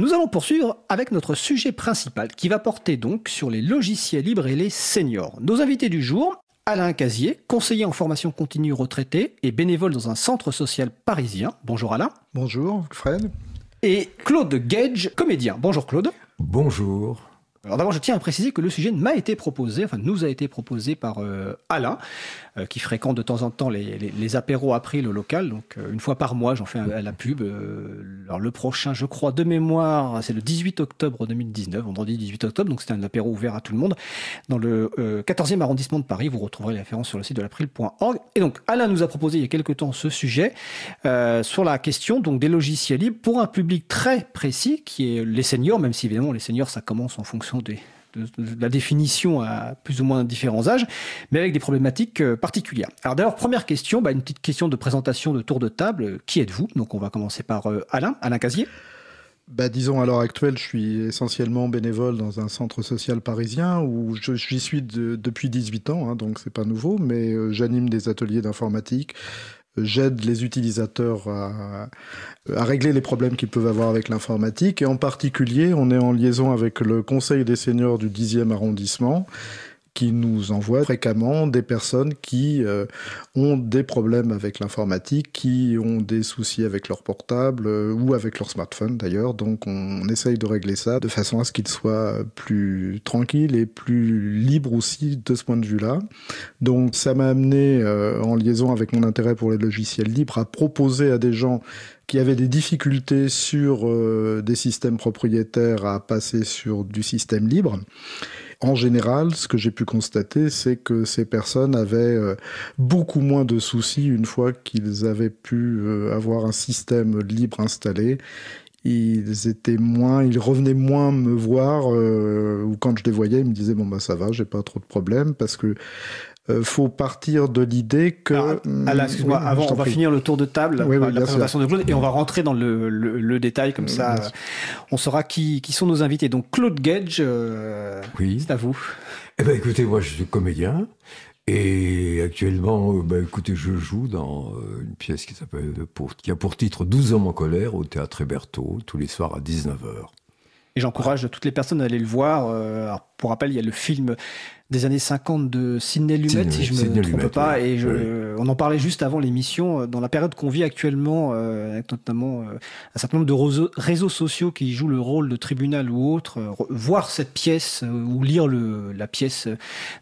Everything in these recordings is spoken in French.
Nous allons poursuivre avec notre sujet principal qui va porter donc sur les logiciels libres et les seniors. Nos invités du jour, Alain Casier, conseiller en formation continue retraité et bénévole dans un centre social parisien. Bonjour Alain. Bonjour Fred. Et Claude Gage, comédien. Bonjour Claude. Bonjour. Alors d'abord, je tiens à préciser que le sujet m'a été proposé, enfin nous a été proposé par euh, Alain, euh, qui fréquente de temps en temps les, les, les apéros après le local. Donc euh, une fois par mois, j'en fais un, la pub. alors le prochain, je crois, de mémoire, c'est le 18 octobre 2019, vendredi 18 octobre. Donc c'était un apéro ouvert à tout le monde dans le 14e arrondissement de Paris. Vous retrouverez les références sur le site de l'april.org. Et donc Alain nous a proposé il y a quelque temps ce sujet sur la question donc des logiciels libres pour un public très précis qui est les seniors, même si évidemment les seniors ça commence en fonction de, la définition à plus ou moins différents âges, mais avec des problématiques euh, particulières. Alors d'abord, première question, bah, une petite question de présentation de tour de table. Qui êtes-vous? Donc on va commencer par euh, Alain, Alain Casier. Bah, disons, à l'heure actuelle, je suis essentiellement bénévole dans un centre social parisien où j'y suis de, depuis 18 ans, hein, donc c'est pas nouveau, mais euh, j'anime des ateliers d'informatique, j'aide les utilisateurs à, à, régler les problèmes qu'ils peuvent avoir avec l'informatique. Et en particulier, on est en liaison avec le Conseil des seniors du 10e arrondissement qui nous envoie fréquemment des personnes qui euh, ont des problèmes avec l'informatique, qui ont des soucis avec leur portable euh, ou avec leur smartphone d'ailleurs. Donc on, on, essaye de régler ça de façon à ce qu'ils soient plus tranquilles et plus libres aussi de ce point de vue-là. Donc ça m'a amené euh, en liaison avec mon intérêt pour les logiciels libres à proposer à des gens qui avaient des difficultés sur euh, des systèmes propriétaires à passer sur du système libre en général, ce que j'ai pu constater, c'est que ces personnes avaient euh, beaucoup moins de soucis une fois qu'ils avaient pu euh, avoir un système libre installé. Ils étaient moins, ils revenaient moins me voir euh, ou quand je les voyais, ils me disaient bon bah ça va, j'ai pas trop de problèmes parce que euh, faut partir de l'idée que. Alors, alors excuse-moi, oui, avant, on va prie. finir le tour de table, oui, oui, la présentation sûr. de Claude, et on va rentrer dans le, le, le détail, comme ça, euh, on saura qui, qui sont nos invités. Donc, Claude Gage, euh, oui. c'est à vous. Eh ben, écoutez, moi, je suis comédien. Et actuellement, ben, écoutez, je joue dans une pièce qui s'appelle, qui a pour titre 12 hommes en colère au théâtre Héberto, tous les soirs à 19h. Et j'encourage toutes les personnes à aller le voir. Alors, pour rappel, il y a le film des années 50 de Sidney Lumet, si je me Sidney trompe pas. Ouais. Et je, on en parlait juste avant l'émission, dans la période qu'on vit actuellement, euh, avec notamment euh, un certain nombre de réseaux, réseaux, sociaux qui jouent le rôle de tribunal ou autre. Euh, voir cette pièce ou lire le, la pièce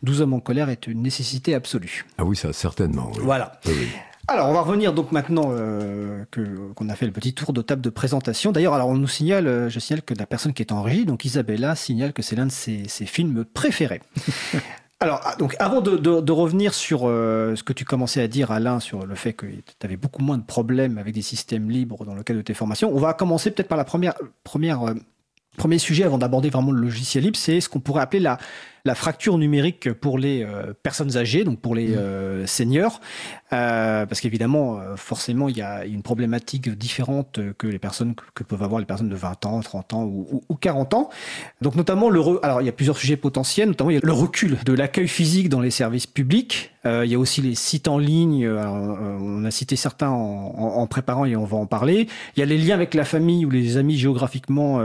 12 hommes en colère est une nécessité absolue. Ah oui, ça certainement. Oui. Voilà. Oui, alors, on va revenir donc maintenant euh, que qu'on a fait le petit tour de table de présentation. D'ailleurs, alors on nous signale, euh, je signale que la personne qui est en régie, donc Isabella, signale que c'est l'un de ses, ses, films préférés. alors, donc avant de, de, de revenir sur euh, ce que tu commençais à dire, Alain, sur le fait que tu avais beaucoup moins de problèmes avec des systèmes libres dans le cadre de tes formations, on va commencer peut-être par la première première euh, premier sujet avant d'aborder vraiment le logiciel libre, c'est ce qu'on pourrait appeler la la fracture numérique pour les euh, personnes âgées, donc pour les euh, seniors, euh, parce qu'évidemment, forcément, il y a une problématique différente que les personnes que, peuvent avoir les personnes de 20 ans, 30 ans ou, ou, ou 40 ans. Donc notamment le, re... alors il y a plusieurs sujets potentiels, notamment il y a le recul de l'accueil physique dans les services publics. il y a aussi les sites en ligne. Alors, on a cité certains en, en, en, préparant et on va en parler. Il y a les liens avec la famille ou les amis géographiquement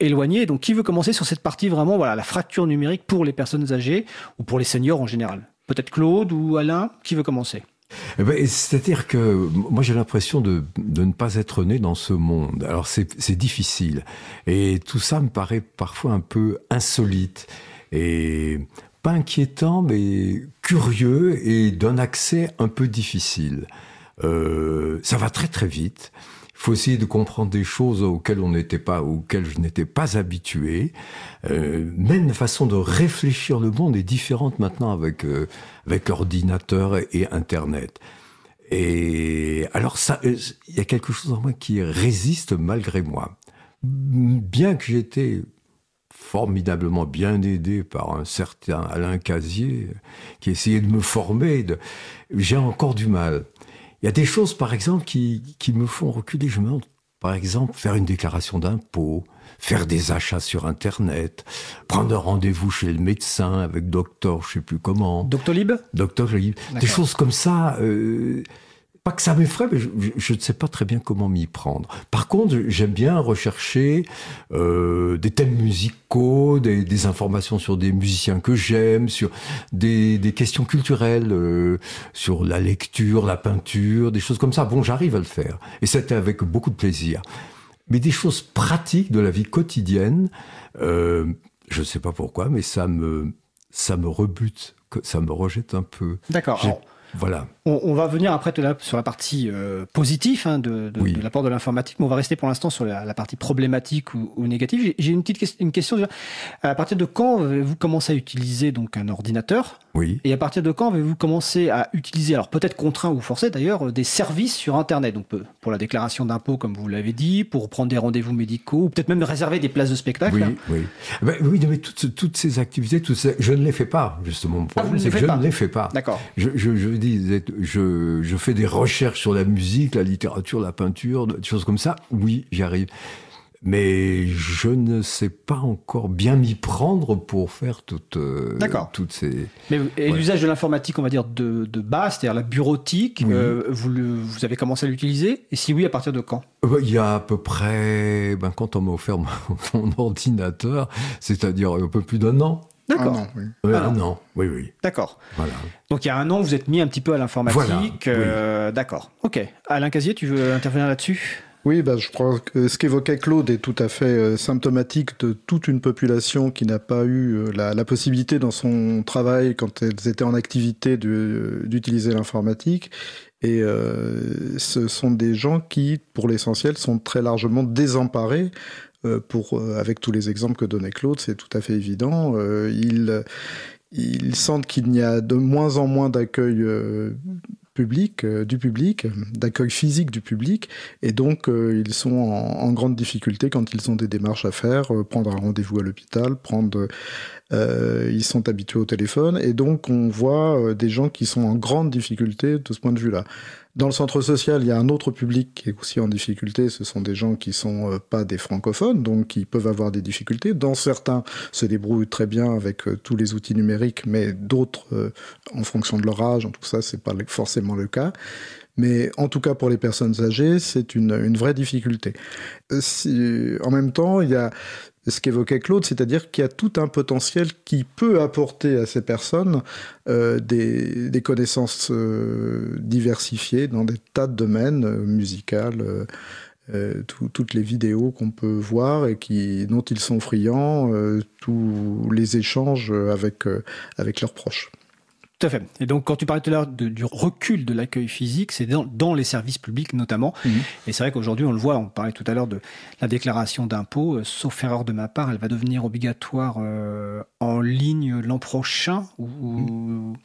éloignés. Donc qui veut commencer sur cette partie vraiment, voilà, la fracture numérique pour les personnes âgées ou pour les seniors en général Peut-être Claude ou Alain Qui veut commencer? Eh ben, C'est-à-dire que moi j'ai l'impression de, de, ne pas être né dans ce monde. Alors c'est difficile. Et tout ça me paraît parfois un peu insolite. Et pas inquiétant, mais curieux et d'un accès un peu difficile. Euh, ça va très très vite. Faut essayer de comprendre des choses auxquelles on n'était pas, auxquelles je n'étais pas habitué. Euh, même la façon de réfléchir le monde est différente maintenant avec euh, avec l'ordinateur et Internet. Et alors ça, il y a quelque chose en moi qui résiste malgré moi. Bien que j'étais formidablement bien aidé par un certain Alain Casier qui essayait de me former, j'ai encore du mal. Il y a des choses, par exemple, qui, qui me font reculer. Je me demande, par exemple, faire une déclaration d'impôt, faire des achats sur Internet, prendre un rendez-vous chez le médecin avec docteur, je sais plus comment. Doctolib? Doctolib. Des choses comme ça. Euh, pas que ça m'effraie, mais je, ne sais pas très bien comment m'y prendre. Par contre, j'aime bien rechercher euh, des thèmes musicaux, des, informations sur des musiciens que j'aime, sur des, questions culturelles, euh, sur la lecture, la peinture, des choses comme ça. Bon, j'arrive à le faire. Et c'était avec beaucoup de plaisir. Mais des choses pratiques de la vie quotidienne, euh, je ne sais pas pourquoi, mais ça me, ça me rebute, ça me rejette un peu. D'accord. Voilà. On, va venir après sur la partie euh, positive hein, de, l'apport de l'informatique, mais on va rester pour l'instant sur la, partie problématique ou, négative. J'ai une petite une question. À partir de quand avez-vous commencé à utiliser donc un ordinateur Oui. Et à partir de quand avez-vous commencé à utiliser, alors peut-être contraint ou forcé d'ailleurs, des services sur Internet? Donc pour la déclaration d'impôt, comme vous l'avez dit, pour prendre des rendez-vous médicaux, ou peut-être même réserver des places de spectacle. Oui, oui. Ben, oui, mais toutes, toutes ces activités, toutes je ne les fais pas justement. Ah, que je ne les fais pas. D'accord. Je, je, je dis, je, je fais des recherches sur la musique, la littérature, la peinture, des choses comme ça. Oui, j'y arrive. Mais je ne sais pas encore bien m'y prendre pour faire toutes, euh, toutes ces. Mais l'usage de l'informatique, on va dire de, de base, c'est-à-dire la bureautique, euh, vous, vous avez commencé à l'utiliser? Et si oui, à partir de quand? Euh, bah, Il y a à peu près, ben, quand on m'a offert mon, mon ordinateur, c'est-à-dire un peu plus d'un an. D'accord. Un an, oui. un an, oui, oui. D'accord. Voilà. Donc il y a un an, vous êtes mis un petit peu à l'informatique. Voilà, D'accord. Ok. Alain Casier, tu veux intervenir là-dessus? Oui, bah, je crois que ce qu'évoquait Claude est tout à fait euh, symptomatique de toute une population qui n'a pas eu euh, la, possibilité dans son travail, quand elles étaient en activité, d'utiliser l'informatique. Et euh, ce sont des gens qui, pour l'essentiel, sont très largement désemparés. Pour, avec tous les exemples que donnait Claude, c'est tout à fait évident. ils, ils sentent qu'il n'y a de moins en moins d'accueil public, euh, du public, d'accueil physique du public, et donc euh, ils sont en, grande difficulté quand ils ont des démarches à faire, euh, prendre un rendez-vous à l'hôpital, prendre, ils sont habitués au téléphone, et donc on voit des gens qui sont en grande difficulté de ce point de vue-là. Dans le centre social, il y a un autre public qui est aussi en difficulté. Ce sont des gens qui sont euh, pas des francophones, donc qui peuvent avoir des difficultés. Dans certains, se débrouillent très bien avec euh, tous les outils numériques, mais d'autres, euh, en fonction de leur âge, en tout ça, c'est pas forcément le cas. Mais en tout cas, pour les personnes âgées, c'est une, une, vraie difficulté. Si, en même temps, il y a ce qu'évoquait Claude, c'est-à-dire qu'il y a tout un potentiel qui peut apporter à ces personnes euh, des, connaissances euh, diversifiées dans des tas de domaines euh, musicaux. toutes les vidéos qu'on peut voir et qui, dont ils sont friands, tous les échanges avec leurs proches. Tout à fait. Et donc, quand tu parlais tout à l'heure du recul de l'accueil physique, c'est dans, dans, les services publics notamment. Mhm. Et c'est vrai qu'aujourd'hui, on le voit, on parlait tout à l'heure de la déclaration d'impôt, euh, sauf erreur de ma part, elle va devenir obligatoire euh, en ligne l'an prochain. Ou, mhm.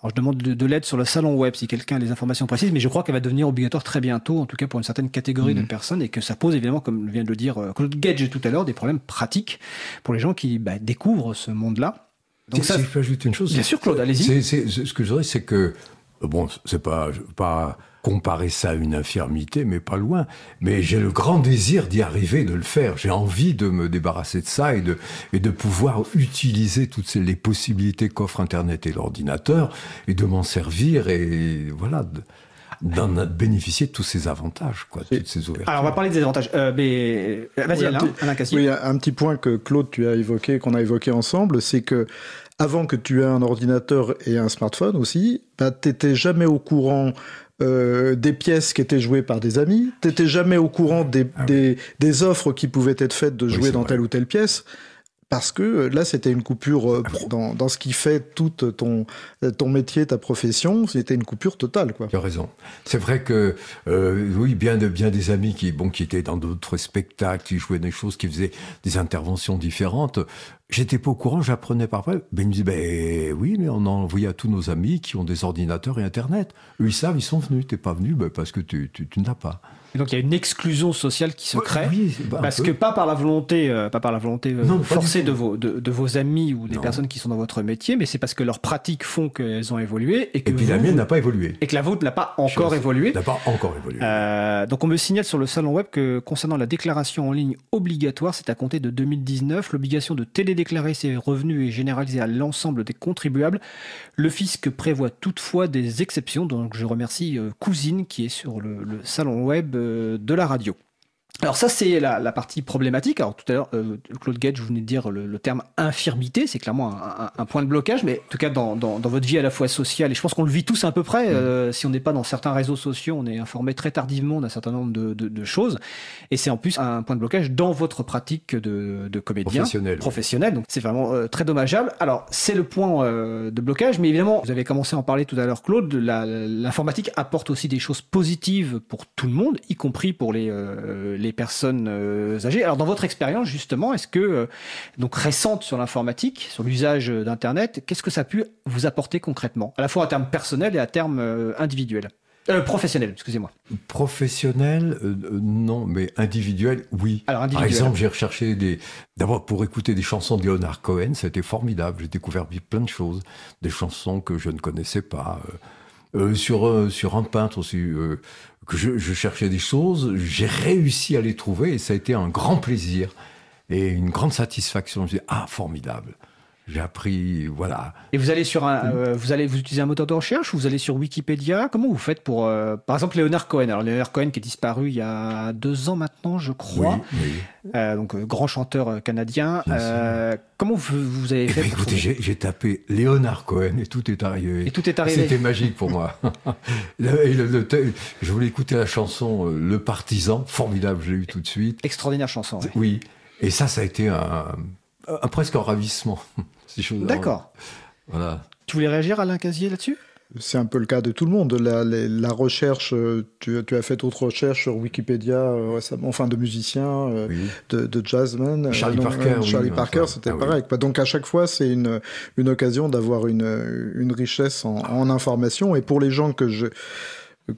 Alors, je demande de, l'aide sur le salon web si quelqu'un a les informations précises, mais je crois qu'elle va devenir obligatoire très bientôt, en tout cas pour une certaine catégorie de mhm. personnes, et que ça pose évidemment, comme vient de le dire euh, Claude Gage tout à l'heure, des problèmes pratiques pour les gens qui bah, découvrent ce monde-là. Donc ça, si je peux ajouter une chose. Bien sûr, Claude, allez-y. Ce que je dirais, c'est que, bon, c'est pas, pas comparer ça à une infirmité, mais pas loin. Mais j'ai le grand désir d'y arriver, de le faire. J'ai envie de me débarrasser de ça et de, et de pouvoir utiliser toutes ces, les possibilités qu'offre Internet et l'ordinateur et de m'en servir et voilà. D'en bénéficier de tous ces avantages, quoi, toutes ces ouvertures. Alors, on va parler des avantages. Euh, mais... Vas-y, Alain, Alain Oui, un petit point que Claude, tu as évoqué, qu'on a évoqué ensemble, c'est que avant que tu aies un ordinateur et un smartphone aussi, bah, tu n'étais jamais au courant euh, des pièces qui étaient jouées par des amis, tu n'étais jamais au courant des, ah des, offres qui pouvaient être faites de jouer dans telle ou telle pièce parce que euh, là, c'était une coupure euh, ah dans, dans, ce qui fait tout ton, ton métier, ta profession, c'était une coupure totale. Quoi. Tu as raison. C'est vrai que, euh, oui, bien, de, bien des amis qui, bon, qui étaient dans d'autres spectacles, qui jouaient des choses, qui faisaient des interventions différentes, J'étais pas au courant, j'apprenais par après. Ben, ils me disaient, ben oui, mais on a envoyé à tous nos amis qui ont des ordinateurs et Internet. Eux, ils savent, ils sont venus. T'es pas venu ben, parce que tu, tu, tu n'as pas. Et donc il y a une exclusion sociale qui se crée, Oui, bah, parce que pas par la volonté, euh, pas par la volonté euh, Non, forcée de vos, de, de vos amis ou des Non. personnes qui sont dans votre métier, mais c'est parce que leurs pratiques font qu'elles ont évolué et que, Et puis la mienne n'a pas évolué. et que la vôtre n'a pas encore évolué. N'a pas encore évolué. Euh, donc on me signale sur le salon web que concernant la déclaration en ligne obligatoire, c'est à compter de 2019. L'obligation de télédéclarer ses revenus est généralisée à l'ensemble des contribuables. Le fisc prévoit toutefois des exceptions. Donc je remercie euh, Cousine qui est sur le, le salon web de la radio. Alors ça c'est la, la partie problématique. Alors tout à l'heure euh, Claude Gage vous venez de dire le, le terme infirmité, c'est clairement un, un- un point de blocage, mais en tout cas dans, dans- dans votre vie à la fois sociale et je pense qu'on le vit tous à peu près. euh, si on n'est pas dans certains réseaux sociaux, on est informé très tardivement d'un certain nombre de, de- de choses et c'est en plus un point de blocage dans votre pratique de, de comédien Professionnel. professionnel. Donc c'est vraiment euh, très dommageable. Alors c'est le point euh, de blocage, mais évidemment vous avez commencé à en parler tout à l'heure, Claude. la- L'informatique apporte aussi des choses positives pour tout le monde, y compris pour les les personnes euh, âgées. Alors dans votre expérience justement, est-ce que euh, donc récente sur l'informatique, sur l'usage d'internet, qu'est-ce que ça a pu vous apporter concrètement, à la fois à terme personnel et à terme euh, individuel, Euh, professionnel, excusez-moi. Professionnel, euh, euh, non, mais individuel, oui. Alors Par individuel. exemple, j'ai recherché des. D'abord, pour écouter des chansons de Leonard Cohen, c'était formidable. J'ai découvert plein de choses, des chansons que je ne connaissais pas. Euh, euh, sur, euh, sur un peintre aussi, euh, que je, je cherchais des choses, j'ai réussi à les trouver et ça a été un grand plaisir et une grande satisfaction. Je dit, ah, formidable. J'ai appris, voilà. Et vous allez sur un, euh, vous allez vous utilisez un moteur de recherche ou vous allez sur Wikipédia? Comment vous faites pour, euh, par exemple, Leonard Cohen Alors Leonard Cohen qui est disparu il y a deux ans maintenant, je crois. Oui, oui. Euh, donc grand chanteur canadien. Comment vous, vous avez Eh fait ben, pour écoutez, j'ai j'ai tapé Léonard Cohen et tout est arrivé. Et tout est arrivé. C'était magique pour moi. Et le- le- je voulais écouter la chanson Le Partisan, formidable, j'ai eu tout de suite. Extraordinaire chanson. ouais. Oui, et ça, ça a été un, un- presque un ravissement. Si je veux- D'accord. Voilà. Tu voulais réagir, Alain Casier, là-dessus? C'est un peu le cas de tout le monde. La, la- la recherche, euh, tu, tu as fait d'autres recherches sur Wikipédia euh, récemment, enfin de musiciens, euh, Oui. de, de jazzmen. Charlie Euh, Parker, Charlie Parker, c'était ah oui. pareil. Donc à chaque fois, c'est une, une occasion d'avoir une, une richesse en, en information. Et pour les gens que je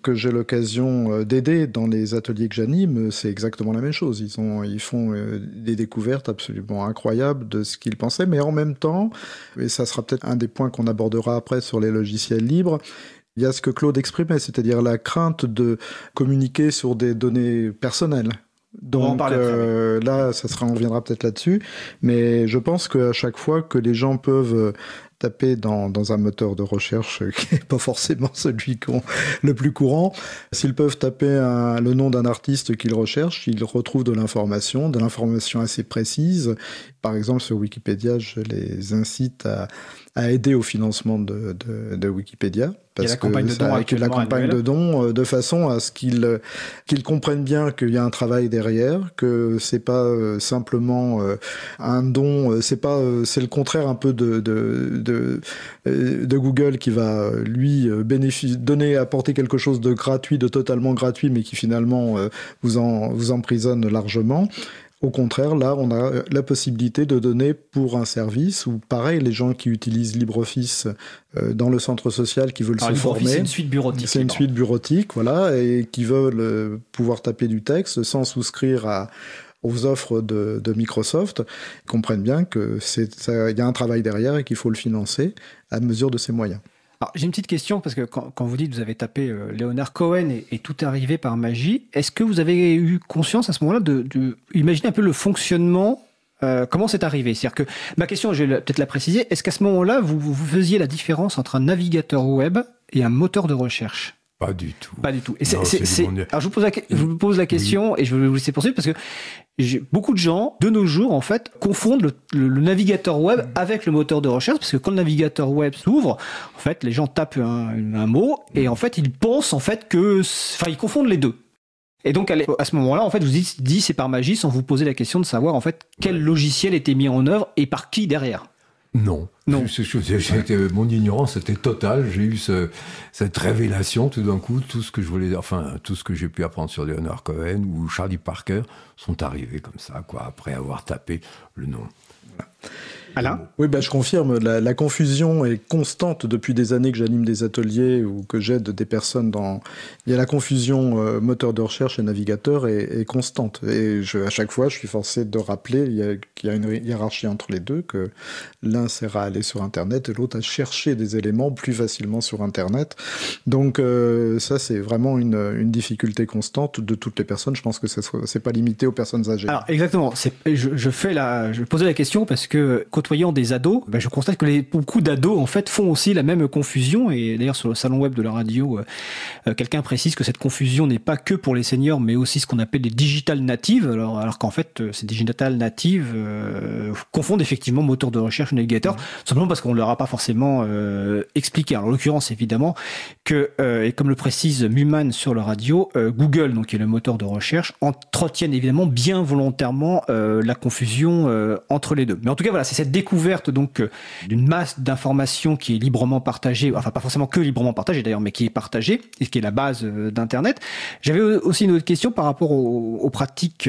que j'ai l'occasion euh, d'aider dans les ateliers que j'anime, c'est exactement la même chose. Ils, ont, ils font euh, des découvertes absolument incroyables de ce qu'ils pensaient, mais en même temps, et ça sera peut-être un des points qu'on abordera après sur les logiciels libres, il y a ce que Claude exprimait, c'est-à-dire la crainte de communiquer sur des données personnelles. Donc euh, là, ça sera, on reviendra peut-être là-dessus, mais je pense qu'à chaque fois que les gens peuvent taper dans, dans un moteur de recherche qui n'est pas forcément celui le plus courant, s'ils peuvent taper un- le nom d'un artiste qu'ils recherchent, ils retrouvent de l'information, de l'information assez précise. Par exemple, sur Wikipédia, je les incite à, à aider au financement de, de, de Wikipédia. A la que campagne de dons avec la campagne de dons euh, de façon à ce qu'ils qu'ils comprennent bien qu'il y a un travail derrière, que c'est pas euh, simplement euh, un don, c'est pas c'est le contraire un peu de de, de euh, de Google qui va euh, lui euh, donner apporter quelque chose de gratuit, de totalement gratuit, mais qui finalement vous en vous emprisonne largement. Au contraire, là, on a la possibilité de donner pour un service, ou pareil, les gens qui utilisent LibreOffice dans le centre social, qui veulent Alors, se LibreOffice, c'est former. une suite bureautique. C'est une suite bureautique, voilà, et qui veulent pouvoir taper du texte sans souscrire à, aux offres de, Microsoft, comprennent bien que il y a un travail derrière et qu'il faut le financer à mesure de ses moyens. J'ai une petite question parce que quand, vous dites vous avez tapé euh, Leonard Cohen et, tout est arrivé par magie, est-ce que vous avez eu conscience à ce moment-là de, de un peu le fonctionnement euh, comment c'est arrivé? C'est-à-dire que ma question, je vais peut-être la préciser. Est-ce qu'à ce moment-là, vous faisiez la différence entre un navigateur web et un moteur de recherche? Pas du tout. Pas du tout. Et Non, alors je vous pose la, que- je vous pose la question et je vais vous laisser poursuivre parce que beaucoup de gens, de nos jours, en fait, confondent le, le- le navigateur web avec le moteur de recherche parce que quand le navigateur web s'ouvre, en fait, les gens tapent un, un mot et en fait, ils pensent en fait que, enfin, ils confondent les deux. Et donc, à ce moment-là, en fait, vous dites, dit c'est par magie sans vous poser la question de savoir, en fait, quel logiciel était mis en œuvre et par qui derrière. Non. Non. Mon ignorance était totale. J'ai eu ce- cette révélation tout d'un coup. Tout ce que je voulais, enfin, tout ce que j'ai pu apprendre sur Leonard Cohen ou Charlie Parker sont arrivés comme ça, quoi, après avoir tapé le nom. Alain? Oui, bah, je confirme, la, la, confusion est constante depuis des années que j'anime des ateliers ou que j'aide des personnes dans... Il y a la confusion euh, moteur de recherche et navigateur est, est constante. Et je, à chaque fois, je suis forcé de rappeler qu'il y, y, a une hiérarchie entre les deux, que l'un sert à aller sur Internet et l'autre à chercher des éléments plus facilement sur Internet. Donc euh, ça, c'est vraiment une, une, difficulté constante de toutes les personnes. Je pense que ce n'est pas limité aux personnes âgées. Alors exactement, je, je, fais la, je posais la question parce que côtoyant des ados, ben, je constate que les, beaucoup d'ados en fait font aussi la même confusion. Et d'ailleurs sur le salon web de la radio, euh, quelqu'un précise que cette confusion n'est pas que pour les seniors, mais aussi ce qu'on appelle les digital natives. Alors, alors qu'en fait, euh, ces digital natives euh, confondent effectivement moteur de recherche et navigateur, mmh. simplement parce qu'on leur a pas forcément euh, expliqué. Alors, en l'occurrence, évidemment, que euh, et comme le précise Muman sur le radio, euh, Google, donc qui est le moteur de recherche, entretiennent évidemment bien volontairement la confusion entre les deux. Mais en tout cas, voilà, c'est cette découverte donc d'une masse d'informations qui est librement partagée, enfin pas forcément que librement partagée d'ailleurs, mais qui est partagée et qui est la base d'Internet. J'avais aussi une autre question par rapport aux, pratiques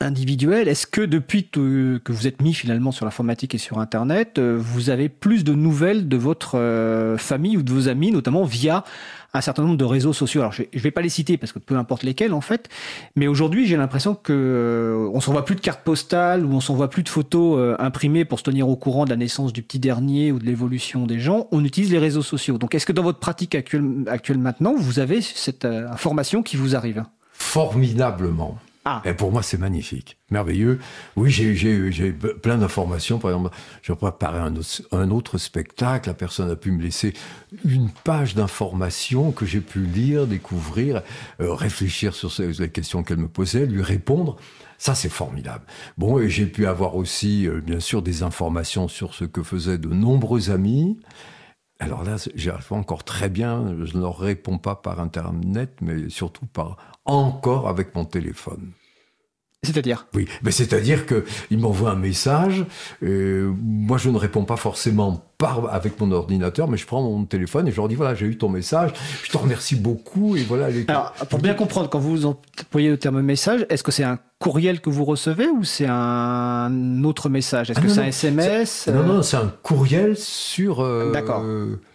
individuelles. Est-ce que depuis que vous êtes mis finalement sur l'informatique et sur Internet, vous avez plus de nouvelles de votre famille ou de vos amis, notamment via un certain nombre de réseaux sociaux. Alors je ne vais pas les citer parce que peu importe lesquels en fait, mais aujourd'hui j'ai l'impression que euh, on s'envoie plus de cartes postales ou on s'envoie plus de photos euh, imprimées pour se tenir au courant de la naissance du petit dernier ou de l'évolution des gens. On utilise les réseaux sociaux. Donc est-ce que dans votre pratique actuelle, actuelle maintenant, vous avez cette euh, information qui vous arrive? Formidablement. Ah. Et pour moi, c'est magnifique, merveilleux. Oui, j'ai plein d'informations. Par exemple, je préparais un autre, un autre spectacle. La personne a pu me laisser une page d'informations que j'ai pu lire, découvrir, euh, réfléchir sur les questions qu'elle me posait, lui répondre. Ça, c'est formidable. Bon, et j'ai pu avoir aussi, euh, bien sûr, des informations sur ce que faisaient de nombreux amis. Alors là, j'arrive encore très bien. Je ne leur réponds pas par Internet, mais surtout par encore avec mon téléphone. C'est-à-dire? Oui, mais c'est-à-dire qu'il m'envoie un message. Euh, moi, je ne réponds pas forcément par avec mon ordinateur, mais je prends mon téléphone et je leur dis voilà, j'ai eu ton message, je te remercie beaucoup et voilà. Les... Alors, pour bien comprendre, quand vous employez le terme message, est-ce que c'est un courriel que vous recevez ou c'est un autre message? Est-ce ah que c'est un SMS Non, non, c'est un courriel sur. Euh, D'accord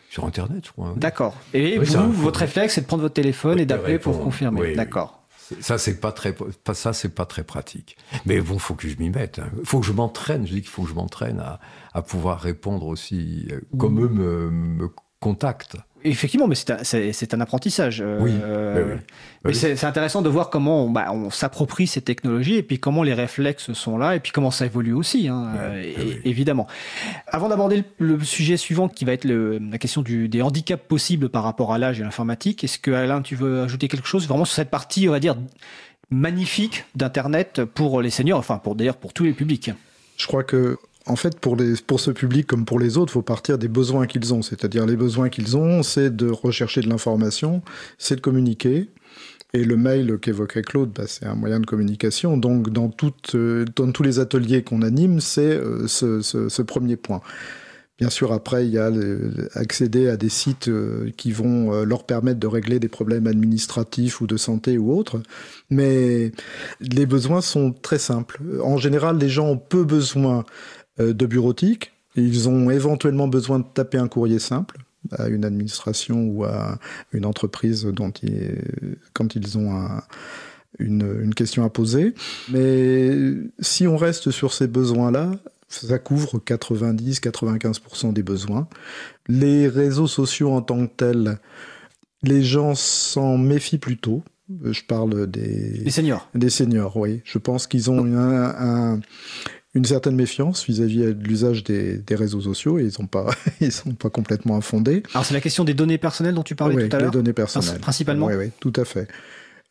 sur Internet, je crois. D'accord. Et vous, votre réflexe, c'est de prendre votre téléphone et d'appeler pour confirmer. D'accord. Ça, c'est pas très, ça, c'est pas très pratique. Mais bon, faut que je m'y mette. Il hein. faut que je m'entraîne. Je dis qu'il faut que je m'entraîne à, à, pouvoir répondre aussi euh, comme eux me, me contactent. Effectivement, mais c'est un, un, apprentissage. Euh, oui, oui. Mais c'est intéressant de voir comment on, bah, on s'approprie ces technologies et puis comment les réflexes sont là et puis comment ça évolue aussi, hein, et, évidemment. Avant d'aborder le, sujet suivant qui va être le, la question du, des handicaps possibles par rapport à l'âge et l'informatique, est-ce que Alain, tu veux ajouter quelque chose vraiment sur cette partie, on va dire, magnifique d'Internet pour les seniors, enfin pour d'ailleurs pour tous les publics? Je crois que en fait, pour, les, pour ce public comme pour les autres, il faut partir des besoins qu'ils ont. C'est-à-dire les besoins qu'ils ont, c'est de rechercher de l'information, c'est de communiquer. Et le mail qu'évoquait Claude, bah, c'est un moyen de communication. Donc, dans, toutes, euh, dans tous les ateliers qu'on anime, c'est euh, ce, ce, ce, premier point. Bien sûr, après, il y a accéder à des sites euh, qui vont leur permettre de régler des problèmes administratifs ou de santé ou autres. Mais les besoins sont très simples. En général, les gens ont peu besoin de bureautique. Ils ont éventuellement besoin de taper un courrier simple à une administration ou à une entreprise dont ils, quand ils ont une, une, question à poser. Mais si on reste sur ces besoins-là, ça couvre 90-95% des besoins. Les réseaux sociaux en tant que tels, les gens s'en méfient plutôt. Je parle des... Des seniors. Des seniors, oui. Je pense qu'ils ont un, un, une certaine méfiance vis-à-vis de l'usage des, des, réseaux sociaux et ils sont pas ils sont pas complètement infondés. Alors c'est la question des données personnelles dont tu parlais oui, tout à l'heure. Les données personnelles, principalement. Oui, oui, tout à fait.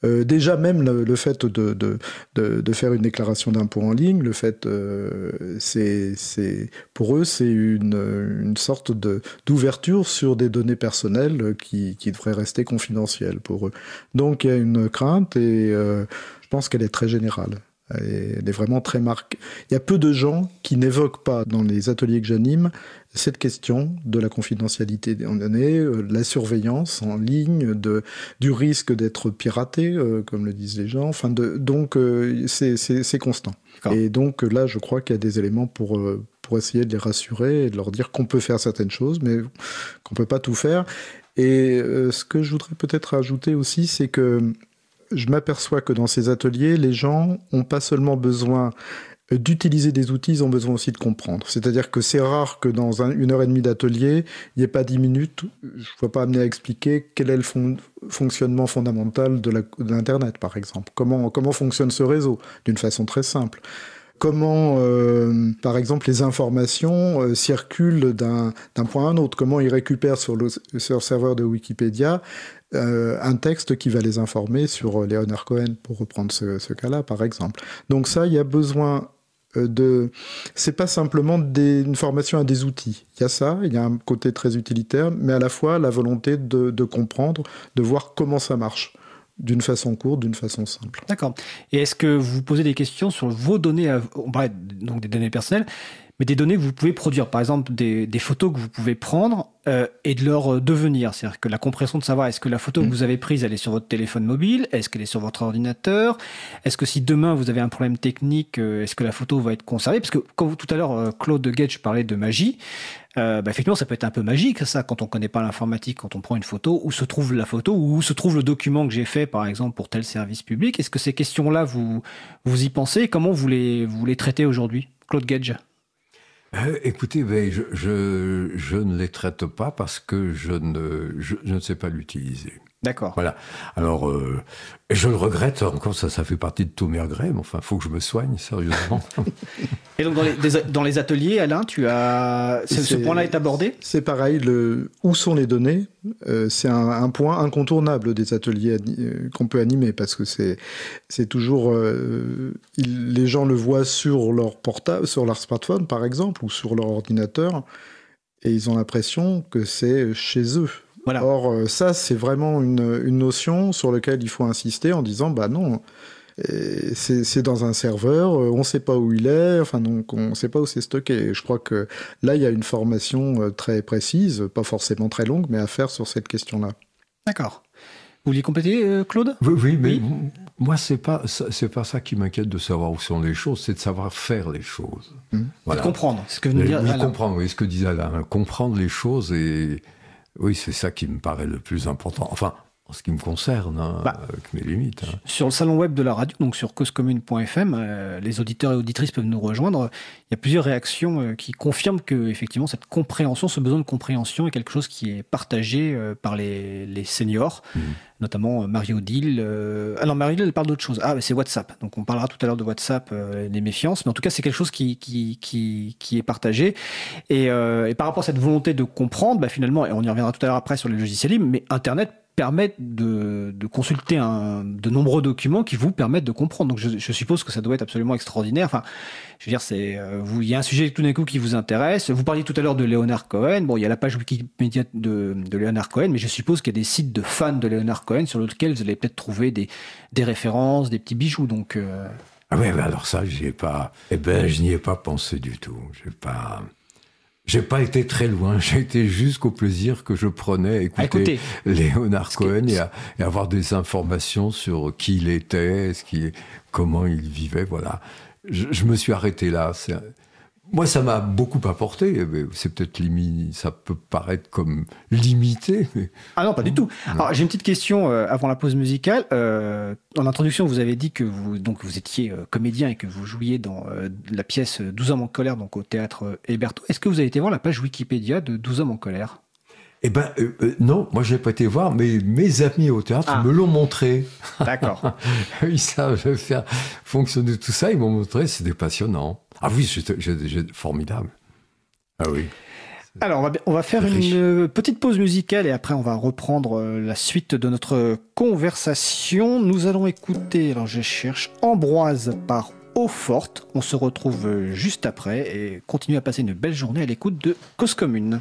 Euh, déjà même le, le fait de, de, de, de, faire une déclaration d'impôt en ligne, le fait, euh, c'est, c'est pour eux, c'est une, une sorte de, d'ouverture sur des données personnelles qui, qui devraient rester confidentielles pour eux. Donc il y a une crainte et euh, je pense qu'elle est très générale. Elle est vraiment très marquée. Il y a peu de gens qui n'évoquent pas dans les ateliers que j'anime cette question de la confidentialité des données, euh, de la surveillance en ligne, de, du risque d'être piraté, euh, comme le disent les gens. Enfin, de, donc, euh, c'est constant. Et donc là, je crois qu'il y a des éléments pour, pour essayer de les rassurer et de leur dire qu'on peut faire certaines choses, mais qu'on peut pas tout faire. Et ce que je voudrais peut-être ajouter aussi, c'est que je m'aperçois que dans ces ateliers, les gens ont pas seulement besoin d'utiliser des outils, ils ont besoin aussi de comprendre. C'est-à-dire que c'est rare que dans une heure et demie d'atelier, il n'y ait pas dix minutes, je ne vois pas amener à expliquer quel est le fonctionnement fondamental de l'Internet, par exemple. Comment fonctionne ce réseau, d'une façon très simple comment, euh, par exemple, les informations euh, circulent d'un point à un autre, comment ils récupèrent sur le, serveur de Wikipédia euh, un texte qui va les informer sur Leonard Cohen, pour reprendre ce, cas-là, par exemple. Donc ça, il y a besoin de... C'est pas simplement des, une formation à des outils. Il y a ça, il y a un côté très utilitaire, mais à la fois la volonté de comprendre, de voir comment ça marche d'une façon courte, d'une façon simple. D'accord. Et est-ce que vous posez des questions sur vos données, donc des données personnelles, mais des données que vous pouvez produire, par exemple des, des photos que vous pouvez prendre euh, et de leur euh, devenir. C'est-à-dire que la compression de savoir est-ce que la photo que mm. vous avez prise, elle est sur votre téléphone mobile, est-ce qu'elle est sur votre ordinateur, est-ce que si demain vous avez un problème technique, euh, est-ce que la photo va être conservée? Parce que quand tout à l'heure Claude Gage parlait de magie, bah effectivement, ça peut être un peu magique, ça, quand on connaît pas l'informatique, quand on prend une photo, où se trouve la photo, où se trouve le document que j'ai fait, par exemple, pour tel service public. Est-ce que ces questions-là, vous, vous y pensez? Comment vous les, vous les traitez aujourd'hui Claude Gage euh, écoutez, ben, je, je, je, ne les traite pas parce que je ne, je, je ne sais pas l'utiliser. D'accord. Voilà. Alors, euh, je le regrette, encore ça, ça fait partie de tous mes regrets, mais enfin, il faut que je me soigne, sérieusement. Et donc, dans les, dans les, ateliers, Alain, tu as. Ce point-là est abordé? C'est pareil, le, où sont les données? Euh, C'est un, un, point incontournable des ateliers euh, qu'on peut animer, parce que c'est, c'est toujours. Euh, les gens le voient sur leur portable, sur leur smartphone, par exemple, ou sur leur ordinateur, et ils ont l'impression que c'est chez eux. Or, euh, ça, c'est vraiment une, une, notion sur laquelle il faut insister en disant, bah non, c'est dans un serveur, euh, on ne sait pas où il est, enfin donc on ne sait pas où c'est stocké. je crois que là, il y a une formation euh, très précise, pas forcément très longue, mais à faire sur cette question-là. D'accord. Vous vouliez compléter, Claude? Oui, oui, mais moi, c'est pas c'est pas ça qui m'inquiète de savoir où sont les choses, c'est de savoir faire les choses. Mmh. Voilà. comprendre, ce que vous dire. Oui, comprendre, oui, ce que disait Alain, comprendre les choses et oui, c'est ça qui me paraît le plus important. Enfin, en ce qui me concerne, hein, bah, avec mes limites. Hein. Sur le salon web de la radio, donc sur causecommune.fm, euh, les auditeurs et auditrices peuvent nous rejoindre. Il y a plusieurs réactions euh, qui confirment que effectivement cette compréhension, ce besoin de compréhension est quelque chose qui est partagé euh, par les, les seniors, mmh. notamment Marie-Odile. ah non, Marie-Odile, elle parle d'autre chose. Ah, c'est WhatsApp. Donc on parlera tout à l'heure de WhatsApp, des méfiances, mais en tout cas c'est quelque chose qui, qui, qui, qui est partagé. Et, et, par rapport à cette volonté de comprendre, bah, finalement, et on y reviendra tout à l'heure après sur les logiciels libres, mais Internet permettent de, consulter de nombreux documents qui vous permettent de comprendre. Donc je, suppose que ça doit être absolument extraordinaire. Enfin, je veux dire, c'est euh, il y a un sujet tout d'un coup qui vous intéresse. Vous parliez tout à l'heure de Leonard Cohen. Bon, il y a la page Wikipédia de, de Leonard Cohen, mais je suppose qu'il y a des sites de fans de Leonard Cohen sur lesquels vous allez peut-être trouver des, références, des petits bijoux. Donc euh... ah ouais, alors ça, j'y ai pas. Eh ben, je n'y ai pas pensé du tout. J'ai pas. J'ai pas été très loin. J'ai été jusqu'au plaisir que je prenais à écouter, Léonard Cohen et, à, et, avoir des informations sur qui il était, ce qui, comment il vivait. Voilà. Je, je me suis arrêté là. Moi, ça m'a beaucoup apporté. C'est peut-être ça peut paraître comme limité. Mais... Ah non, pas du tout. Alors, j'ai une petite question euh, avant la pause musicale. Euh, en introduction, vous avez dit que vous, donc, vous étiez euh, comédien et que vous jouiez dans euh, la pièce 12 hommes en colère, donc au théâtre Héberto. Est-ce que vous avez été voir la page Wikipédia de 12 hommes en colère? Eh ben non, moi je n'ai pas été voir, mais mes amis au théâtre ah. me l'ont montré. D'accord. ils savent faire fonctionner tout ça, ils m'ont montré, c'était passionnant. Ah oui, c'est formidable. Ah oui. Alors, on va, on va faire une petite pause musicale et après, on va reprendre euh, la suite de notre conversation. Nous allons écouter, alors je cherche Ambroise par Eau Forte. On se retrouve euh, juste après et continue à passer une belle journée à l'écoute de Cause Commune.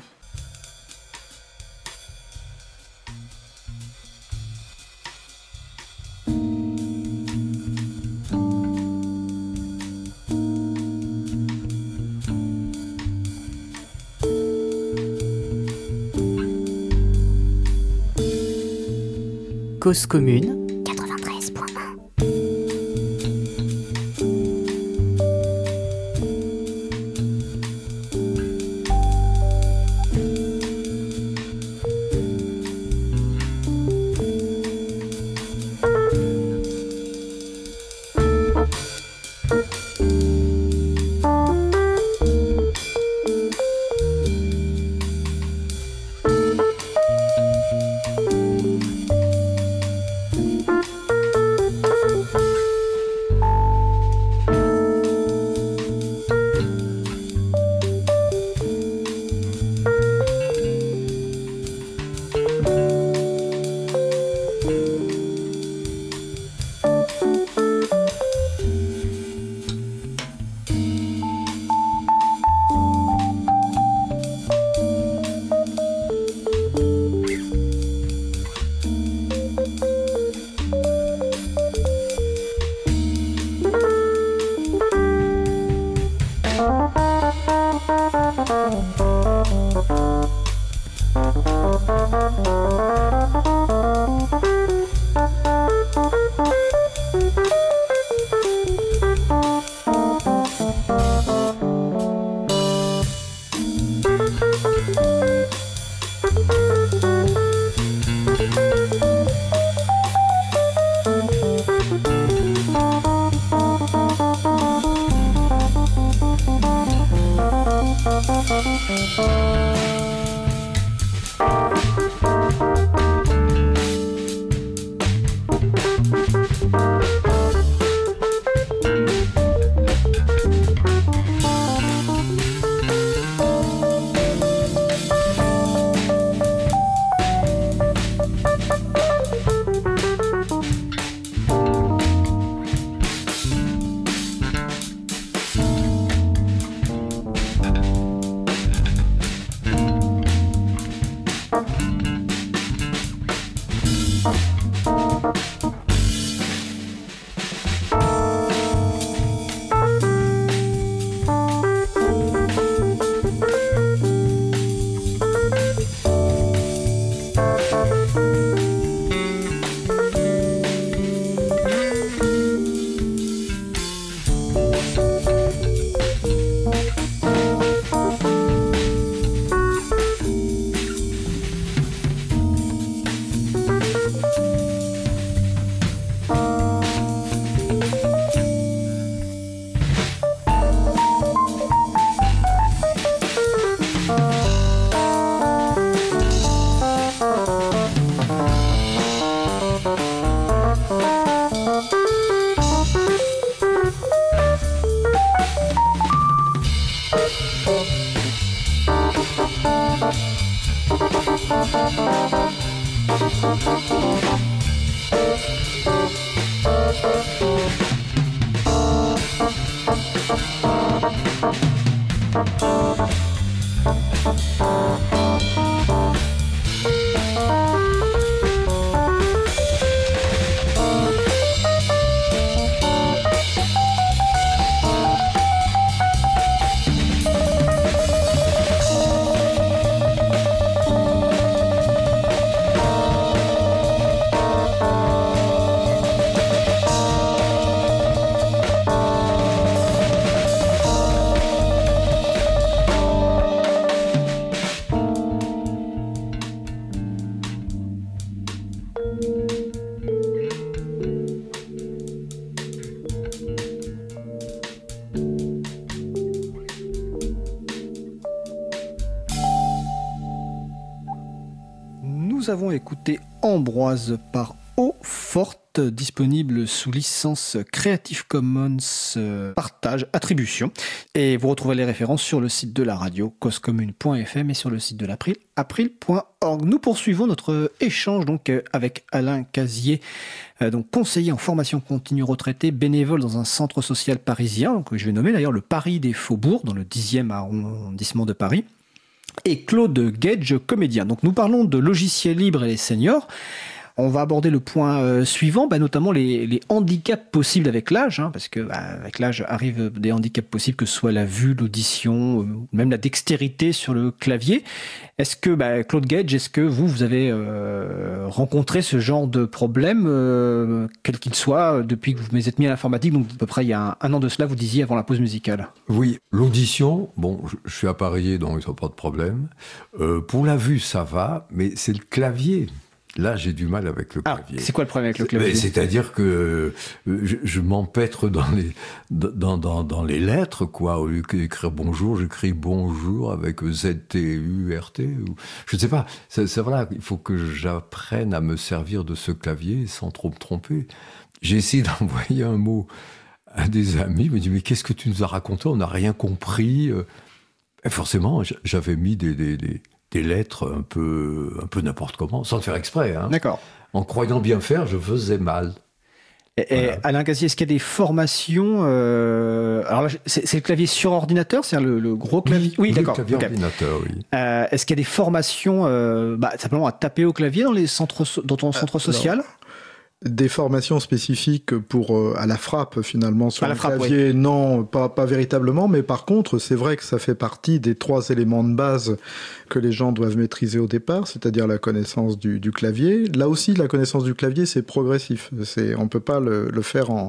Cause commune Nous avons écouté Ambroise par Eau Forte, disponible sous licence Creative Commons euh, Partage Attribution. Et vous retrouverez les références sur le site de la radio, causecommune.fm et sur le site de l'April, april.org. Nous poursuivons notre échange donc euh, avec Alain Casier, euh, donc conseiller en formation continue retraité, bénévole dans un centre social parisien, que je vais nommer d'ailleurs le Paris des Faubourgs, dans le 10e arrondissement de Paris et Claude Gage, comédien. Donc nous parlons de logiciels libres et les seniors. On va aborder le point euh, suivant, bah, notamment les, handicaps possibles avec l'âge, hein, parce que bah, avec l'âge arrivent des handicaps possibles, que ce soit la vue, l'audition, euh, même la dextérité sur le clavier. Est-ce que bah, Claude Gage, est-ce que vous vous avez euh, rencontré ce genre de problème, quel qu'il soit, depuis que vous vous êtes mis à l'informatique, donc à peu près il y a un, an de cela, vous disiez avant la pause musicale? Oui, l'audition, bon, je, suis appareillé, donc il n'y a pas de problème. Pour la vue, ça va, mais c'est le clavier. Là, j'ai du mal avec le clavier. Ah, c'est quoi le problème avec le clavier? C'est-à-dire que je, je m'empêtre dans les, dans, dans, dans, les lettres, quoi. Au lieu d'écrire bonjour, j'écris bonjour avec Z-T-U-R-T. Ou... Je ne sais pas. C'est voilà, il faut que j'apprenne à me servir de ce clavier sans trop me tromper. J'ai essayé d'envoyer un mot à des amis, ils me disent, mais qu'est-ce que tu nous as raconté? On n'a rien compris. Et forcément, j'avais mis des, des, des des lettres un peu, un peu n'importe comment, sans le faire exprès. Hein. D'accord. En croyant bien faire, je faisais mal. Et, voilà. Alain Cassier, est-ce qu'il y a des formations euh, Alors c'est le clavier sur ordinateur, c'est le, le, gros clavier? Oui, oui d'accord. clavier okay. ordinateur, oui. Euh, est-ce qu'il y a des formations, euh, bah, simplement à taper au clavier dans les centres, dans ton centre social? non des formations spécifiques pour euh, à la frappe finalement sur à le frappe, clavier oui. non pas pas véritablement mais par contre c'est vrai que ça fait partie des trois éléments de base que les gens doivent maîtriser au départ c'est-à-dire la connaissance du, du, clavier. Là aussi la connaissance du clavier c'est progressif. C'est on peut pas le, le faire en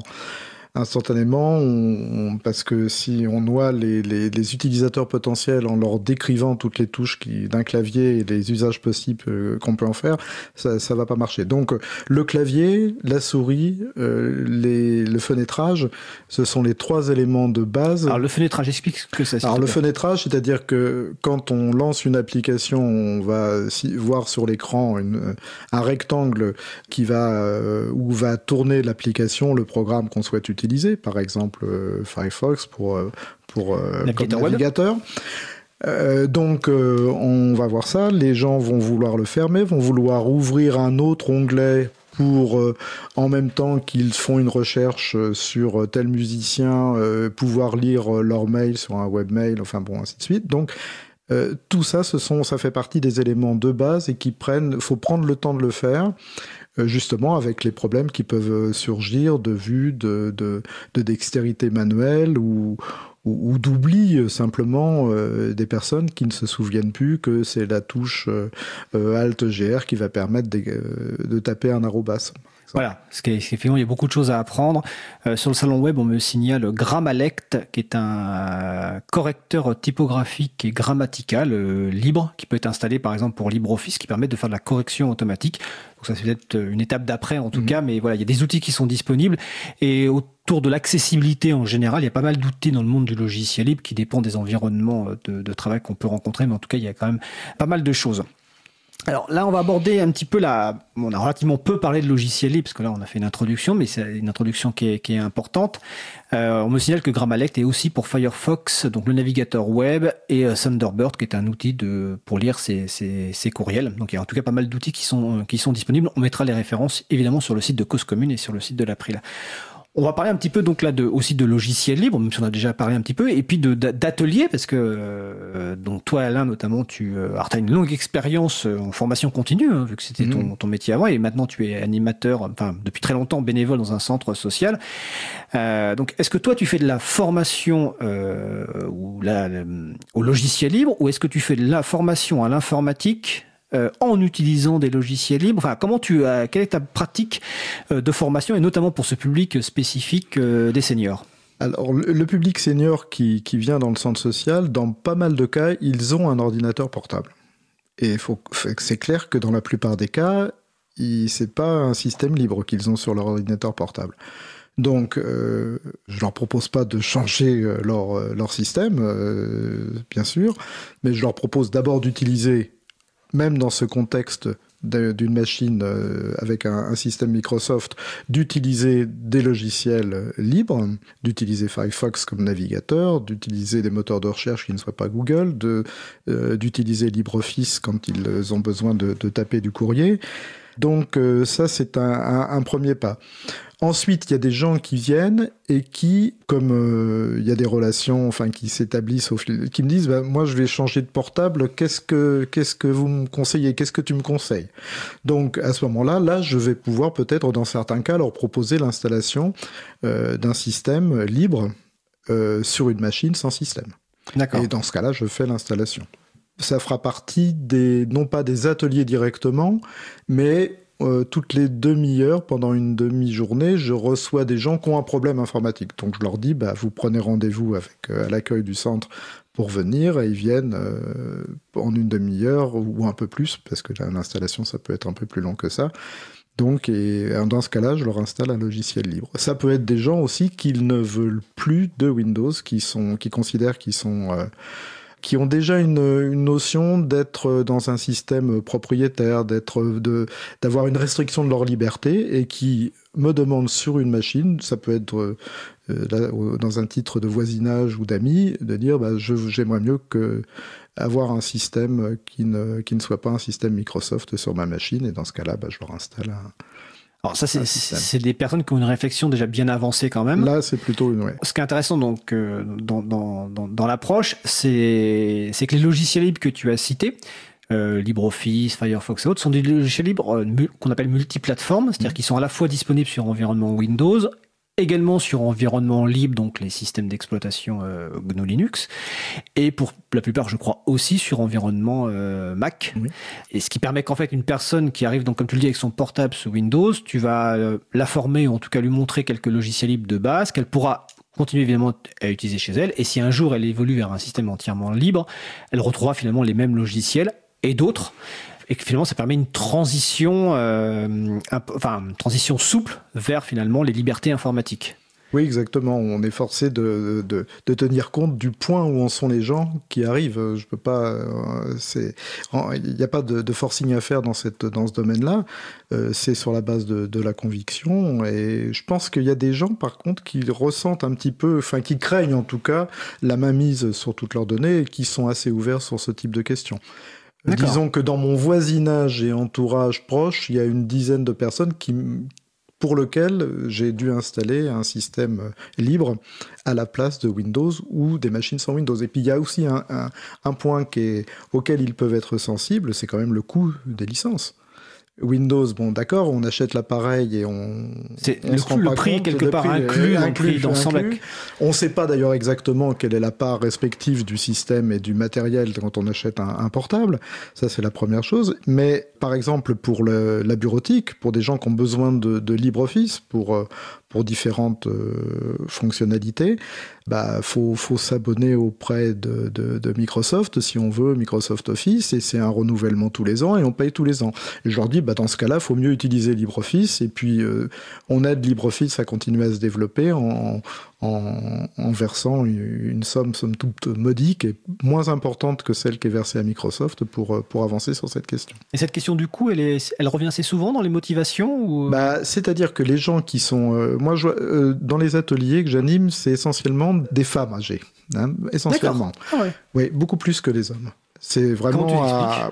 instantanément, on, on, parce que si on noie les, les, les, utilisateurs potentiels en leur décrivant toutes les touches d'un clavier et les usages possibles euh, qu'on peut en faire, ça, ça va pas marcher. Donc le clavier, la souris, euh, les, le fenêtrage, ce sont les trois éléments de base. Alors le fenêtrage, explique ce que c'est. Alors le fenêtrage, c'est-à-dire que quand on lance une application, on va voir sur l'écran un rectangle qui va euh, où va tourner l'application, le programme qu'on souhaite utiliser par exemple euh, Firefox pour, euh, pour euh, navigateur. Euh, donc euh, on va voir ça, les gens vont vouloir le fermer, vont vouloir ouvrir un autre onglet pour euh, en même temps qu'ils font une recherche sur tel musicien pouvoir lire leur mail sur un webmail, enfin bon ainsi de suite. Donc tout ça, ce sont, ça fait partie des éléments de base et qui prennent, faut prendre le temps de le faire, justement avec les problèmes qui peuvent surgir de vue, de, de, de dextérité manuelle ou, ou, ou d'oubli simplement euh, des personnes qui ne se souviennent plus que c'est la touche euh, Alt GR qui va permettre de, taper un arrobas. Voilà, ce qui est, effectivement, il y a beaucoup de choses à apprendre. Euh, sur le salon web, on me signale Grammalect, qui est un correcteur typographique et grammatical euh, libre, qui peut être installé par exemple pour LibreOffice, qui permet de faire de la correction automatique. Donc ça c'est peut-être une étape d'après en tout mmh. cas, mais voilà, il y a des outils qui sont disponibles. Et autour de l'accessibilité en général, il y a pas mal d'outils dans le monde du logiciel libre qui dépend des environnements de, de travail qu'on peut rencontrer, mais en tout cas, il y a quand même pas mal de choses. Alors là, on va aborder un petit peu la. On a relativement peu parlé de logiciels libres parce que là, on a fait une introduction, mais c'est une introduction qui est, importante. Euh, on me signale que Grammalect est aussi pour Firefox, donc le navigateur web, et euh, Thunderbird, qui est un outil de pour lire ses, ses, courriels. Donc il y a en tout cas pas mal d'outils qui sont qui sont disponibles. On mettra les références évidemment sur le site de Cause Commune et sur le site de l'April. On va parler un petit peu donc là de, aussi de logiciels libres, même si on a déjà parlé un petit peu, et puis de d'ateliers parce que euh, donc toi Alain notamment tu euh, as une longue expérience euh, en formation continue hein, vu que c'était ton, Mhm. ton métier avant et maintenant tu es animateur, enfin depuis très longtemps bénévole dans un centre social. Euh, donc est-ce que toi tu fais de la formation euh, ou la, la- au logiciel libre ou est-ce que tu fais de la formation à l'informatique euh, en utilisant des logiciels libres Enfin, comment tu as, quelle est ta pratique euh, de formation et notamment pour ce public spécifique euh, des seniors? Alors, le, public senior qui, vient dans le centre social, dans pas mal de cas, ils ont un ordinateur portable. Et c'est clair que dans la plupart des cas, c'est pas un système libre qu'ils ont sur leur ordinateur portable. Donc, euh, je leur propose pas de changer euh, leur, euh, système, euh, bien sûr, mais je leur propose d'abord d'utiliser, même dans ce contexte d'une machine euh, avec un, système Microsoft, d'utiliser des logiciels libres, d'utiliser Firefox comme navigateur, d'utiliser des moteurs de recherche qui ne soient pas Google, euh, d'utiliser LibreOffice quand ils ont besoin de, taper du courrier. Donc euh, ça, c'est un premier pas. Ensuite, il y a des gens qui viennent et qui, comme euh, il y a des relations, enfin, qui s'établissent au fil, qui me disent, bah, moi, je vais changer de portable. Qu'est-ce que, qu'est-ce que vous me conseillez Qu'est-ce que tu me conseilles? Donc, à ce moment-là, là, je vais pouvoir peut-être, dans certains cas, leur proposer l'installation euh, d'un système libre euh, sur une machine sans système. D'accord. Et dans ce cas-là, je fais l'installation. Ça fera partie des, non pas des ateliers directement, mais euh, toutes les demi-heures, pendant une demi-journée, je reçois des gens qui ont un problème informatique. Donc je leur dis, bah, vous prenez rendez-vous euh, à l'accueil du centre pour venir et ils viennent euh, en une demi-heure ou un peu plus, parce que l'installation, ça peut être un peu plus long que ça. Donc, dans ce cas-là, je leur installe un logiciel libre. Ça peut être des gens aussi qui ne veulent plus de Windows, qui sont, qui considèrent qu'ils sont, qui ont déjà une, notion d'être dans un système propriétaire, d'être, de, d'avoir une restriction de leur liberté et qui me demandent sur une machine, ça peut être euh, dans un titre de voisinage ou d'amis, de dire, bah, j'aimerais mieux que avoir un système qui ne, qui ne soit pas un système Microsoft sur ma machine, et dans ce cas-là, bah, je leur installe un, Alors ça, c'est, système. c'est des personnes qui ont une réflexion déjà bien avancée quand même. Là, c'est plutôt une. Ouais. Ce qui est intéressant donc euh, dans, dans, dans, dans l'approche, c'est, que les logiciels libres que tu as cités, euh, LibreOffice, Firefox et autres, sont des logiciels libres euh, qu'on appelle multiplateformes, c'est-à-dire qu'ils sont à la fois disponibles sur environnement Windows, également sur environnement libre, donc les systèmes d'exploitation euh, GNU Linux, et pour la plupart, je crois, aussi sur environnement euh, Mac. Oui. Et ce qui permet qu'en fait, une personne qui arrive, donc comme tu le dis, avec son portable sous Windows, tu vas euh, la former, ou en tout cas lui montrer quelques logiciels libres de base, qu'elle pourra continuer évidemment à utiliser chez elle. Et si un jour elle évolue vers un système entièrement libre, elle retrouvera finalement les mêmes logiciels et d'autres. Et que finalement, ça permet une transition, euh, enfin, transition souple vers finalement les libertés informatiques. Oui, exactement. On est forcé de, tenir compte du point où en sont les gens qui arrivent. Je peux pas. euh, il n'y a pas de, forcing à faire dans ce domaine-là. Euh, c'est sur la base de, de la conviction. Et je pense qu'il y a des gens, par contre, qui ressentent un petit peu, enfin, qui craignent en tout cas la mainmise sur toutes leurs données et qui sont assez ouverts sur ce type de questions. Euh. Disons que dans mon voisinage et entourage proche, il y a une dizaine de personnes pour lequel j'ai dû installer un système euh, libre à la place de Windows ou des machines sans Windows. Et puis il y a aussi un, point auquel ils peuvent être sensibles, c'est quand même le coût des licences. Windows, bon d'accord, on achète l'appareil et on... C'est le, coût- rend le pas prix compte, quelque le part prix est inclus dans inclus, inclus. On ne sait pas d'ailleurs exactement quelle est la part respective du système et du matériel quand on achète un, un portable. Ça, c'est la première chose. Mais par exemple, pour le- la bureautique, pour des gens qui ont besoin de, de LibreOffice, pour, euh, pour différentes euh, fonctionnalités, bah, faut, faut s'abonner auprès de, de, de Microsoft si on veut Microsoft Office et c'est un renouvellement tous les ans et on paye tous les ans. Et je leur dis, bah, dans ce cas-là, faut mieux utiliser LibreOffice et puis euh, on aide LibreOffice à continuer à se développer en, en, en, versant une somme somme toute modique et moins importante que celle qui est versée à Microsoft pour, pour avancer sur cette question. Et cette question du coût, elle, est, elle revient assez souvent dans les motivations ou... bah, C'est-à-dire que les gens qui sont... Euh, moi, je, euh, dans les ateliers que j'anime, c'est essentiellement des femmes âgées. Hein, essentiellement. Ah ouais. Oui, beaucoup plus que les hommes. C'est vraiment à,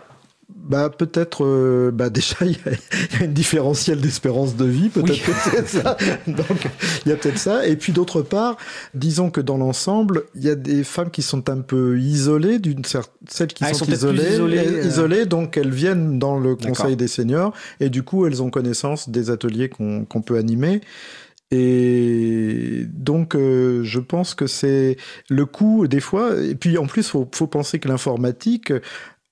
bah peut-être euh, bah déjà il y, y, a une différentielle d'espérance de vie peut-être oui. que c'est ça donc il y a peut-être ça et puis d'autre part disons que dans l'ensemble il y a des femmes qui sont un peu isolées d'une certaine celles qui ah, sont, sont isolées isolées, euh... isolées, donc elles viennent dans le conseil des seniors et du coup elles ont connaissance des ateliers qu'on qu peut animer et donc, euh, je pense que c'est le coût des fois. Et puis, en plus, faut, faut penser que l'informatique,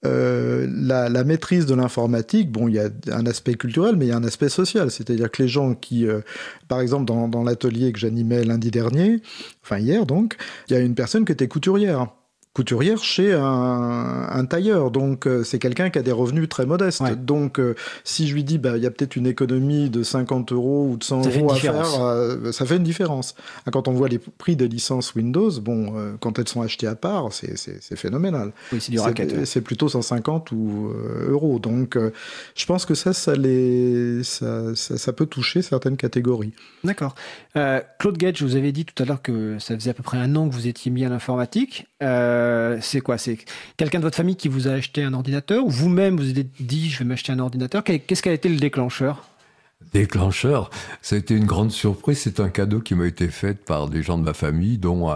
euh, la, maîtrise de l'informatique, bon, il y a un aspect culturel, mais il y a un aspect social. C'est-à-dire que les gens qui, euh, par exemple, dans, dans l'atelier que j'animais lundi dernier, enfin hier donc, il y a une personne qui était couturière couturière chez un, un tailleur. Donc, euh, c'est quelqu'un qui a des revenus très modestes. Ouais. Donc, euh, si je lui dis, bah, il y a peut-être une économie de 50 euros ou de 100 euros à faire, euh, ça fait une différence. Ah, quand on voit les prix des licences Windows, bon, quand elles sont achetées à part, c'est phénoménal. Oui, c'est du racket. C'est plutôt 150 ou, euros. Donc, je pense que ça, ça, les, ça, ça, ça peut toucher certaines catégories. D'accord. Claude Gage, vous avez dit tout à l'heure que ça faisait à peu près un an que vous étiez mis à l'informatique. Euh, c'est quoi? C'est quelqu'un de votre famille qui vous a acheté un ordinateur ou vous-même vous avez dit je vais m'acheter un ordinateur? Qu'est-ce qui a été le déclencheur? Déclencheur, ça a été une grande surprise. C'est un cadeau qui m'a été fait par des gens de ma famille, dont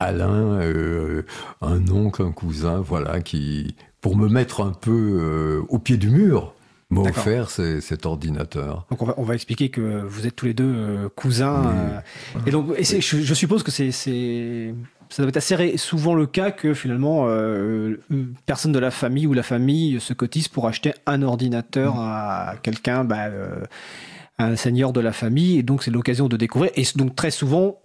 Alain, euh, un oncle, un cousin, voilà, qui pour me mettre un peu euh, au pied du mur m'a offert cet ordinateur. Donc on va, on va, expliquer que vous êtes tous les deux euh, cousins. Oui. et donc et je, je, suppose que c'est ça doit être assez souvent le cas que finalement euh, une personne de la famille ou la famille se cotise pour acheter un ordinateur mmh. à quelqu'un, bah, euh, un seigneur de la famille, et donc c'est l'occasion de découvrir. Et donc très souvent,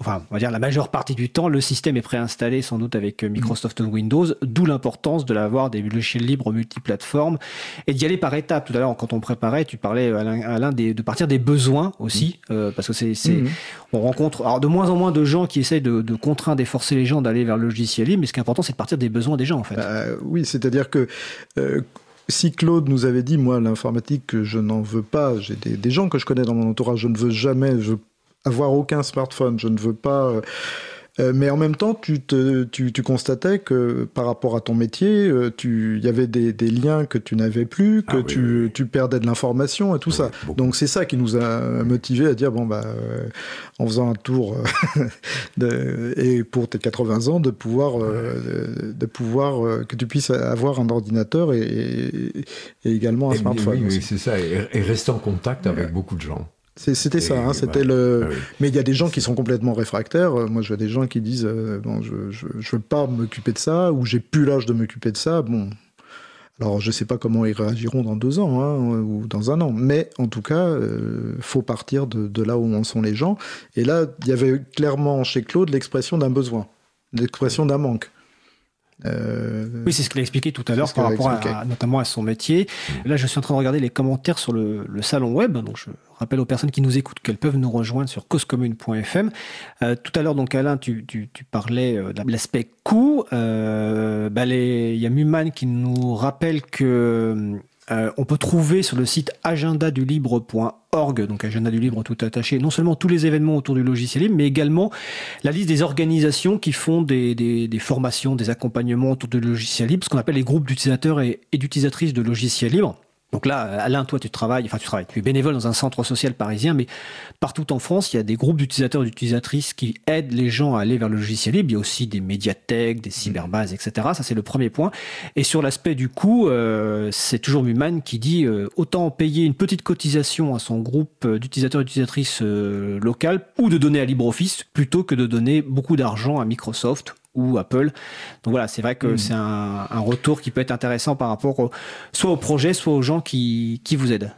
enfin, on va dire la majeure partie du temps, le système est préinstallé sans doute avec Microsoft Windows, d'où l'importance de l'avoir des logiciels libres multiplateformes et d'y aller par étapes. Tout à l'heure, quand on préparait, tu parlais Alain, des, de partir des besoins aussi, mmh. euh, parce que c'est, mmh. on rencontre alors de moins en moins de gens qui essayent de, de contraindre et forcer les gens d'aller vers le logiciel libre, mais ce qui est important, c'est de partir des besoins des gens en fait. Euh, oui, c'est-à-dire que euh, si Claude nous avait dit, moi, l'informatique, je n'en veux pas, j'ai des, des, gens que je connais dans mon entourage, je ne veux jamais, je avoir aucun smartphone. Je ne veux pas. Euh, mais en même temps, tu, te, tu, tu, constatais que par rapport à ton métier, il y avait des, des, liens que tu n'avais plus, que ah, oui, tu, oui. tu, perdais de l'information et tout oui, ça. Beaucoup. Donc c'est ça qui nous a motivé à dire bon bah euh, en faisant un tour de, et pour tes 80 ans de pouvoir de, de, pouvoir que tu puisses avoir un ordinateur et, également un et smartphone. Oui, c'est ça et, rester en contact avec beaucoup de gens. C'était ça, hein, c'était le. Ah. Mais il y a des gens qui sont complètement réfractaires. Moi, je vois des gens qui disent euh, bon, je, je, je veux pas m'occuper de ça ou j'ai plus l'âge de m'occuper de ça. Bon, alors je sais pas comment ils réagiront dans deux ans hein, ou dans un an, mais en tout cas, euh, faut partir de, de, là où en sont les gens. Et là, il y avait clairement chez Claude l'expression d'un besoin, l'expression d'un manque. Euh... Oui, c'est ce qu'il a expliqué tout à l'heure par rapport à, notamment à son métier. Là, je suis en train de regarder les commentaires sur le, le salon web. Donc, je rappelle aux personnes qui nous écoutent qu'elles peuvent nous rejoindre sur causecommune.fm. Euh, tout à l'heure, donc Alain, tu, tu, tu parlais euh, de l'aspect coût. Euh, bah, il y a Muman qui nous rappelle que euh, on peut trouver sur le site agendadulibre.org, donc agenda du libre tout attaché, non seulement tous les événements autour du logiciel libre, mais également la liste des organisations qui font des, formations, des accompagnements autour du logiciel libre, ce qu'on appelle les groupes d'utilisateurs et d'utilisatrices de logiciels libres. Donc là, Alain, toi, tu travailles, enfin, tu travailles, tu es bénévole dans un centre social parisien, mais partout en France, il y a des groupes d'utilisateurs et d'utilisatrices qui aident les gens à aller vers le logiciel libre. Il y a aussi des médiathèques, des cyberbases, etc. Ça, c'est le premier point. Et sur l'aspect du coût, euh, c'est toujours Muman qui dit euh, autant payer une petite cotisation à son groupe d'utilisateurs et d'utilisatrices euh, local ou de donner à LibreOffice plutôt que de donner beaucoup d'argent à Microsoft ou Apple. Donc voilà, c'est vrai que mmh. c'est un, un, retour qui peut être intéressant par rapport au, soit au projet, soit aux gens qui, qui vous aident.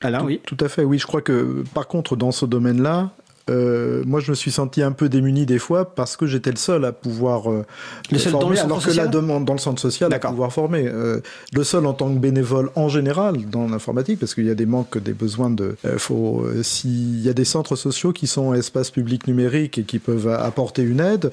Alain, tout, oui. Tout à fait, oui. Je crois que par contre, dans ce domaine-là, euh, moi, je me suis senti un peu démuni des fois parce que j'étais le seul à pouvoir euh, Le seul dans former, le centre alors que la demande dans le centre social à pouvoir former. Euh, le seul en tant que bénévole en général dans l'informatique, parce qu'il y a des manques, des besoins de. faut s'il y a des centres sociaux qui sont espaces publics numériques et qui peuvent apporter une aide.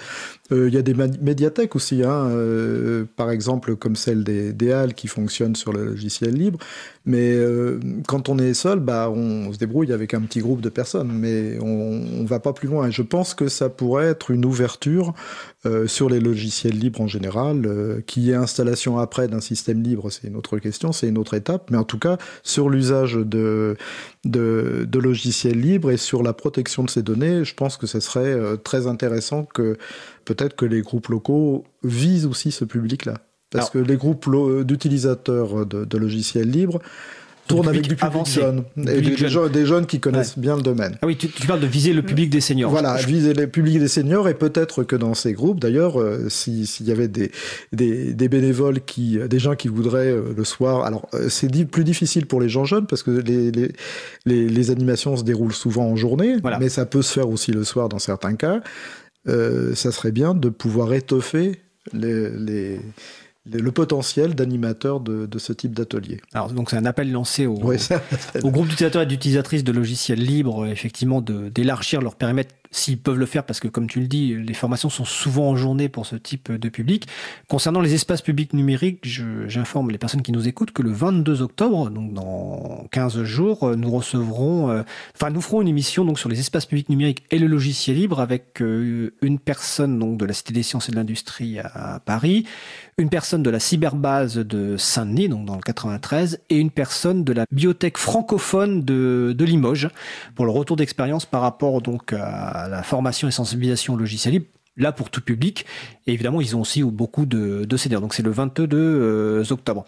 Euh, Il y a des médiathèques aussi, hein, euh, par exemple comme celle des, des Halles qui fonctionne sur le logiciel libre. Mais euh, quand on est seul, bah, on se débrouille avec un petit groupe de personnes, mais on ne va pas plus loin. Et je pense que ça pourrait être une ouverture euh, sur les logiciels libres en général. Euh, Qu'il y ait installation après d'un système libre, c'est une autre question, c'est une autre étape. Mais en tout cas, sur l'usage de, de, de logiciels libres et sur la protection de ces données, je pense que ce serait très intéressant que peut-être que les groupes locaux visent aussi ce public-là. Parce Alors- que les groupes lo- d'utilisateurs de, de logiciels libres tournent avec public du public avancé. jeune. Du Et public des, jeune. jeunes qui connaissent bien le domaine. Ah oui, tu, tu parles de viser le public des seniors. Voilà, viser les publics des seniors et peut-être que dans ces groupes, d'ailleurs, euh, si- s'il y avait des, des, des bénévoles qui, des gens qui voudraient euh, le soir, alors euh, c'est plus difficile pour les gens jeunes parce que les, les, les, les animations se déroulent souvent en journée, Voilà. mais ça peut se faire aussi le soir dans certains cas. Euh, ça serait bien de pouvoir étoffer les, le potentiel d'animateurs de, de ce type d'atelier. Alors, donc, c'est un appel lancé au, au groupe d'utilisateurs et d'utilisatrices de logiciels libres, effectivement, d'élargir leur périmètre s'ils peuvent le faire, parce que comme tu le dis, les formations sont souvent en journée pour ce type de public. Concernant les espaces publics numériques, je- j'informe les personnes qui nous écoutent que le 22 octobre, donc dans 15 jours, nous recevrons, euh, enfin nous ferons une émission donc sur les espaces publics numériques et le logiciel libre avec euh, une personne donc de la Cité des sciences et de l'industrie à, à Paris, une personne de la cyberbase de Saint-Denis, donc dans le 93, et une personne de la bibliothèque francophone de, Limoges pour le retour d'expérience par rapport donc à la formation et sensibilisation au logiciel libre. Là pour tout public, et évidemment ils ont aussi beaucoup de, de CDR. Donc c'est le 22 euh, octobre.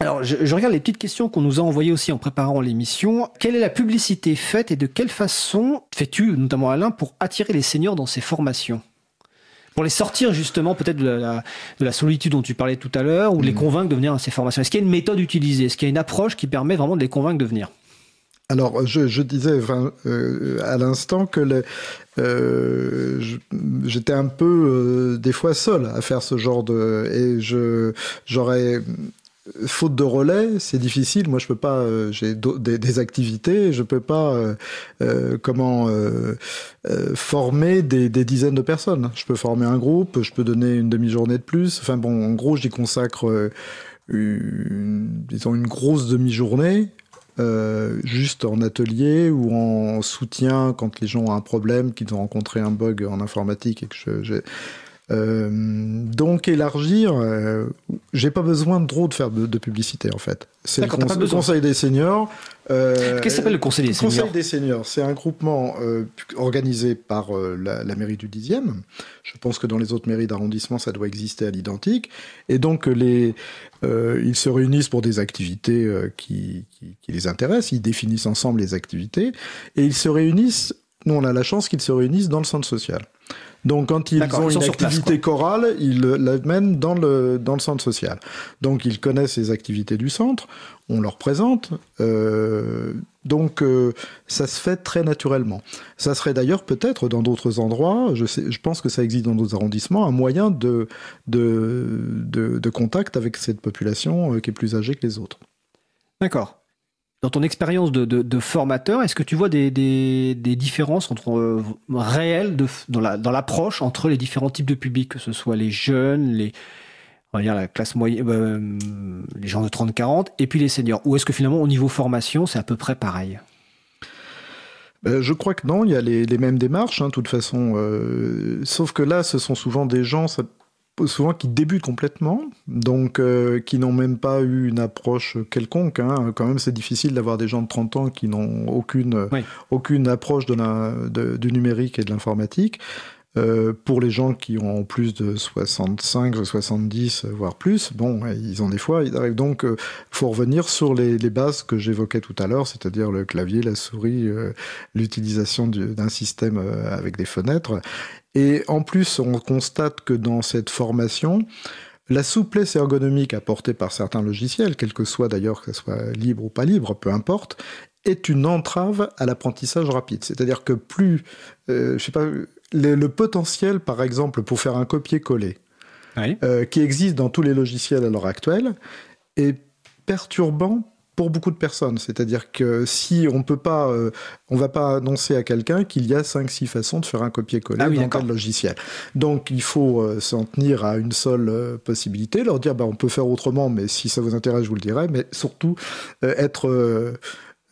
Alors, je regarde les petites questions qu'on nous a envoyées aussi en préparant l'émission. Quelle est la publicité faite et de quelle façon fais-tu, notamment Alain, pour attirer les seniors dans ces formations? Pour les sortir justement peut-être de la, de la solitude dont tu parlais tout à l'heure, ou de les convaincre de venir à ces formations. Est-ce qu'il y a une méthode utilisée? Est-ce qu'il y a une approche qui permet vraiment de les convaincre de venir? Alors, je, je disais euh, à l'instant que euh, j'étais un peu euh, des fois seul à faire ce genre de et je j'aurais faute de relais, c'est difficile. Moi, je peux pas. euh, J'ai des, activités, je peux pas euh, euh, comment former des, dizaines de personnes. Je peux former un groupe, je peux donner une demi-journée de plus. Enfin bon, en gros, j'y consacre une, grosse demi-journée. juste en atelier ou en soutien quand les gens ont un problème, qu'ils ont rencontré un bug en informatique et que je- euh, donc élargir, euh, j'ai pas besoin de trop de faire de, de publicité en fait. C'est le, conseil des seniors. euh, Qu'est-ce que s'appelle le Conseil des le seniors? Conseil des seniors, c'est un groupement euh, organisé par la, la mairie du 10e. Je pense que dans les autres mairies d'arrondissement, ça doit exister à l'identique. Et donc, les, euh, ils se réunissent pour des activités qui, qui, qui les intéressent. Ils définissent ensemble les activités. Et ils se réunissent, nous on a la chance qu'ils se réunissent dans le centre social. Donc, quand ils ont ils une place, activité chorale, ils l'amènent dans le, dans le centre social. Donc, ils connaissent les activités du centre, on leur présente. euh, donc, euh, ça se fait très naturellement. Ça serait d'ailleurs peut-être dans d'autres endroits, je, sais, je pense que ça existe dans d'autres arrondissements, un moyen de, de, de, de contact avec cette population euh, qui est plus âgée que les autres. D'accord. Dans ton expérience de, formateur, est-ce que tu vois des, différences entre euh, réelles dans la- dans l'approche entre les différents types de publics, que ce soit les jeunes, les euh, gens de 30-40, et puis les seniors? Ou est-ce que finalement au niveau formation, c'est à peu près pareil? Ben, je crois que non, il y a les, mêmes démarches, hein, de toute façon. euh, sauf que là, ce sont souvent des gens, souvent qui débutent complètement, donc euh, qui n'ont même pas eu une approche quelconque. hein. Quand même, c'est difficile d'avoir des gens de 30 ans qui n'ont aucune, Oui. aucune approche de la, de- du numérique et de l'informatique. Euh, pour les gens qui ont plus de 65, 70, voire plus, bon, ils ont des fois, ils arrivent donc, il faut revenir sur les, bases que j'évoquais tout à l'heure, c'est-à-dire le clavier, la souris, euh, l'utilisation du- d'un système euh, avec des fenêtres. Et en plus, on constate que dans cette formation, la souplesse ergonomique apportée par certains logiciels, quel que soit d'ailleurs que ce soit libre ou pas libre, peu importe, est une entrave à l'apprentissage rapide. C'est-à-dire que plus, euh, je sais pas, le, le potentiel, par exemple, pour faire un copier-coller, Oui. euh, qui existe dans tous les logiciels à l'heure actuelle, est perturbant pour beaucoup de personnes. C'est-à-dire que si on peut pas, euh, on va pas annoncer à quelqu'un qu'il y a 5-6 façons de faire un copier-coller Ah oui, dans tel logiciel. Donc il faut euh, s'en tenir à une seule euh, possibilité, leur dire bah, on peut faire autrement, mais si ça vous intéresse, je vous le dirai, mais surtout être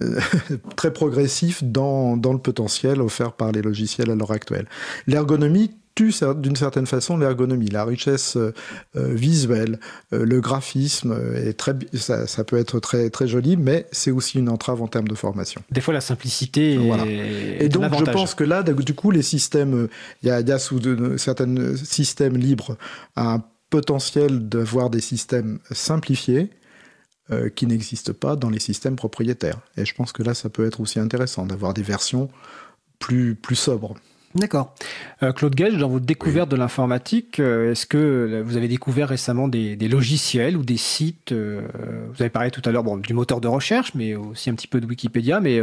très progressif dans, dans le potentiel offert par les logiciels à l'heure actuelle. L'ergonomie tue d'une certaine façon l'ergonomie, la richesse euh, euh, visuelle, euh, le graphisme est très, ça, ça peut être très très joli, mais c'est aussi une entrave en termes de formation. Des fois, la simplicité Voilà. est Et donc, je pense que là, du coup, les systèmes, il y a, il y a sous de, certains systèmes libres un potentiel d'avoir des systèmes simplifiés euh, qui n'existent pas dans les systèmes propriétaires. Et je pense que là, ça peut être aussi intéressant d'avoir des versions plus, plus sobres. D'accord. Euh, Claude Gage, dans votre découverte de l'informatique, euh, est-ce que euh, vous avez découvert récemment des, des logiciels ou des sites euh, Vous avez parlé tout à l'heure bon, du moteur de recherche, mais aussi un petit peu de Wikipédia. Mais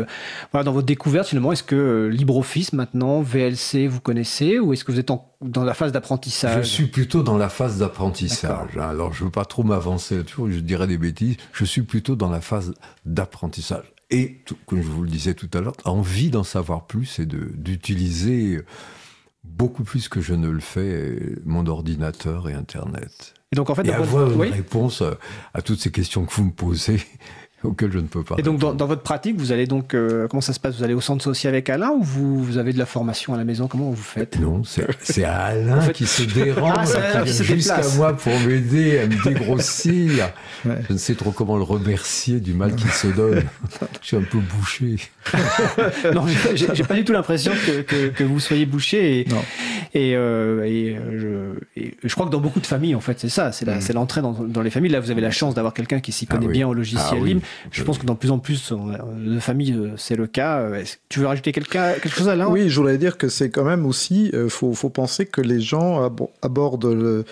voilà, dans votre découverte, finalement, est-ce que LibreOffice maintenant, VLC, vous connaissez, ou est-ce que vous êtes en- dans la phase Je d'apprentissage suis plutôt dans la phase d'apprentissage. hein. Alors, je veux pas trop m'avancer je dirais des bêtises. Je suis plutôt dans la phase d'apprentissage. Et, tout- comme je vous le disais tout à l'heure, envie d'en savoir plus et d'utiliser beaucoup plus que je ne le fais mon ordinateur et Internet. Et donc en fait, Et avoir une oui. réponse à toutes ces questions que vous me posez, auxquelles je ne peux pas. Et donc dans, votre pratique, vous allez donc euh, comment ça se passe? Vous allez au centre social avec Alain ou vous, vous avez de la formation à la maison? Comment vous faites? Non, c'est Alain fait- qui se dérange, Ah, qui vient jusqu'à moi pour m'aider à me dégrossir. Ouais. Je ne sais trop comment le remercier du mal qu'il se donne. Je suis un peu bouché. Non, j'ai- pas du tout l'impression que, que, que vous soyez bouché. Et, Non. Et, euh, et, euh, je, et je crois que dans beaucoup de familles, en fait, c'est ça, c'est la- Mm. c'est l'entrée dans, dans les familles. Là, vous avez la chance d'avoir quelqu'un qui s'y Ah connaît oui. bien au logiciel Ah oui. libre. Je pense que dans plus en plus euh, de familles, euh, c'est le cas. Tu veux rajouter quelqu'un- quelque chose, Alain? Oui, je voulais dire que c'est quand même aussi, il faut, faut penser que les gens abo- abordent le.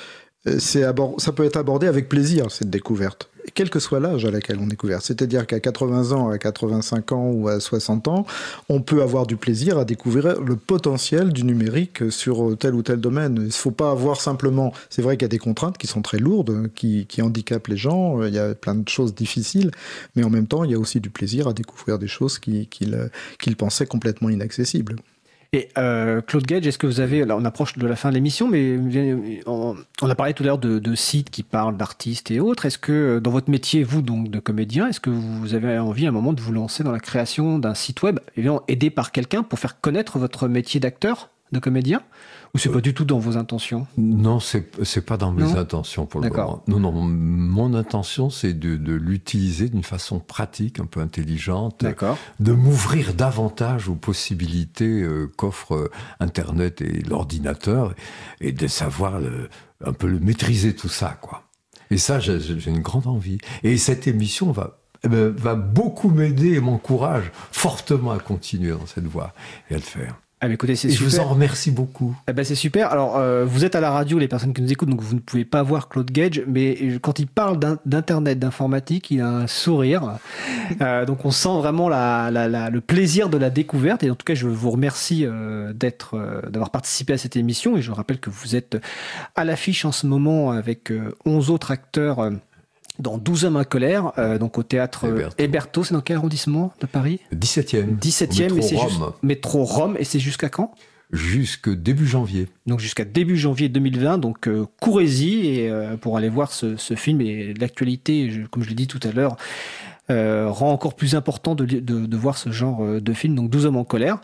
c'est abord- ça peut être abordé avec plaisir, cette découverte. Quel que soit l'âge à laquelle on découvre. C'est-à-dire qu'à 80 ans, à 85 ans ou à 60 ans, on peut avoir du plaisir à découvrir le potentiel du numérique sur tel ou tel domaine. Il ne faut pas avoir simplement... C'est vrai qu'il y a des contraintes qui sont très lourdes, qui, handicapent les gens, il y a plein de choses difficiles, mais en même temps, il y a aussi du plaisir à découvrir des choses qui- qu'ils qu'ils pensaient complètement inaccessibles. Et euh, Claude Gage, est-ce que vous avez, là on approche de la fin de l'émission, mais on, a parlé tout à l'heure de, sites qui parlent d'artistes et autres. Est-ce que dans votre métier, vous donc de comédien, est-ce que vous avez envie à un moment de vous lancer dans la création d'un site web, aidé par quelqu'un pour faire connaître votre métier d'acteur, de comédien? Ou c'est pas du tout dans vos intentions Non, c'est c'est pas dans mes Non intentions pour le moment. Non, non, mon intention, c'est de, de l'utiliser d'une façon pratique, un peu intelligente, de m'ouvrir davantage aux possibilités euh, qu'offre euh, Internet et l'ordinateur, et de savoir le- un peu le maîtriser tout ça, quoi. Et ça, j'ai j'ai une grande envie. Et cette émission va, eh ben, va beaucoup m'aider et m'encourage fortement à continuer dans cette voie et à le faire. Ah, mais écoutez, c'est Et je super. vous en remercie beaucoup. Eh ben c'est super. Alors, euh, vous êtes à la radio, les personnes qui nous écoutent, donc vous ne pouvez pas voir Claude Gage, mais euh, quand il parle d'in- d'internet, d'informatique, il a un sourire. Euh, donc, on sent vraiment la, la- la- le plaisir de la découverte. Et en tout cas, je vous remercie euh, d'être, euh, d'avoir participé à cette émission. Et je rappelle que vous êtes à l'affiche en ce moment avec euh, 11 autres acteurs. Dans 12 hommes en colère, euh, donc au théâtre euh, Héberto. C'est dans quel arrondissement de Paris? 17e. 17e, au et c'est métro juste Rome, métro Rome, et c'est jusqu'à quand? Jusque début janvier. donc jusqu'à début janvier 2020. Donc euh, courez-y et euh, pour aller voir ce, ce film et l'actualité, comme je l'ai dit tout à l'heure, euh, rend encore plus important de, de, de voir ce genre de film. Donc 12 hommes en colère.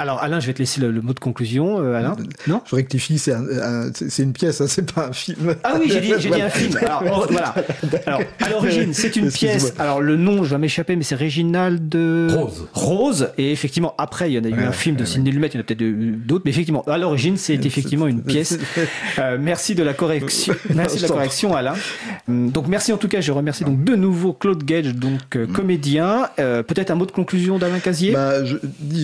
Euh, alors Alain, je vais te laisser le, le mot de conclusion. euh, Alain, non Je rectifie, c'est un- un- c'est- c'est une pièce, hein, c'est pas un film. Ah oui, j'ai dit, un film. Alors, or- voilà. Alors, à l'origine, c'est une pièce. Alors, le nom, je vais m'échapper, mais c'est Réginald Rose. Rose. Et effectivement, après, il y en a eu Ouais, un film de ouais, Sidney Lumet, il y en a peut-être eu d'autres. Mais effectivement, à l'origine, c'est effectivement une pièce. Euh, merci de la correction. Merci de la correction, Alain. Hum, Donc, merci en tout cas. Je remercie donc de nouveau Claude Gage, donc euh, comédien. Euh, peut-être un mot de conclusion d'Alain Casier? Bah, je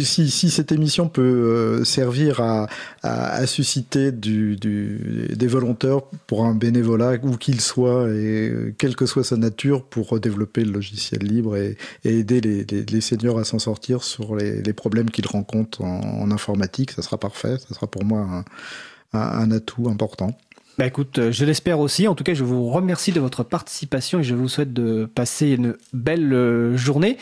si, si cette émission peut euh, servir à, susciter des volontaires pour un bénévolat, où qu'il soit, et quelle que soit sa nature, pour développer le logiciel libre et, aider les, seniors à s'en sortir sur les, problèmes qu'ils rencontrent en, informatique, ça sera parfait. Ça sera pour moi un, atout important. Bah écoute, euh, je l'espère aussi. En tout cas, je vous remercie de votre participation et je vous souhaite de passer une belle euh, journée.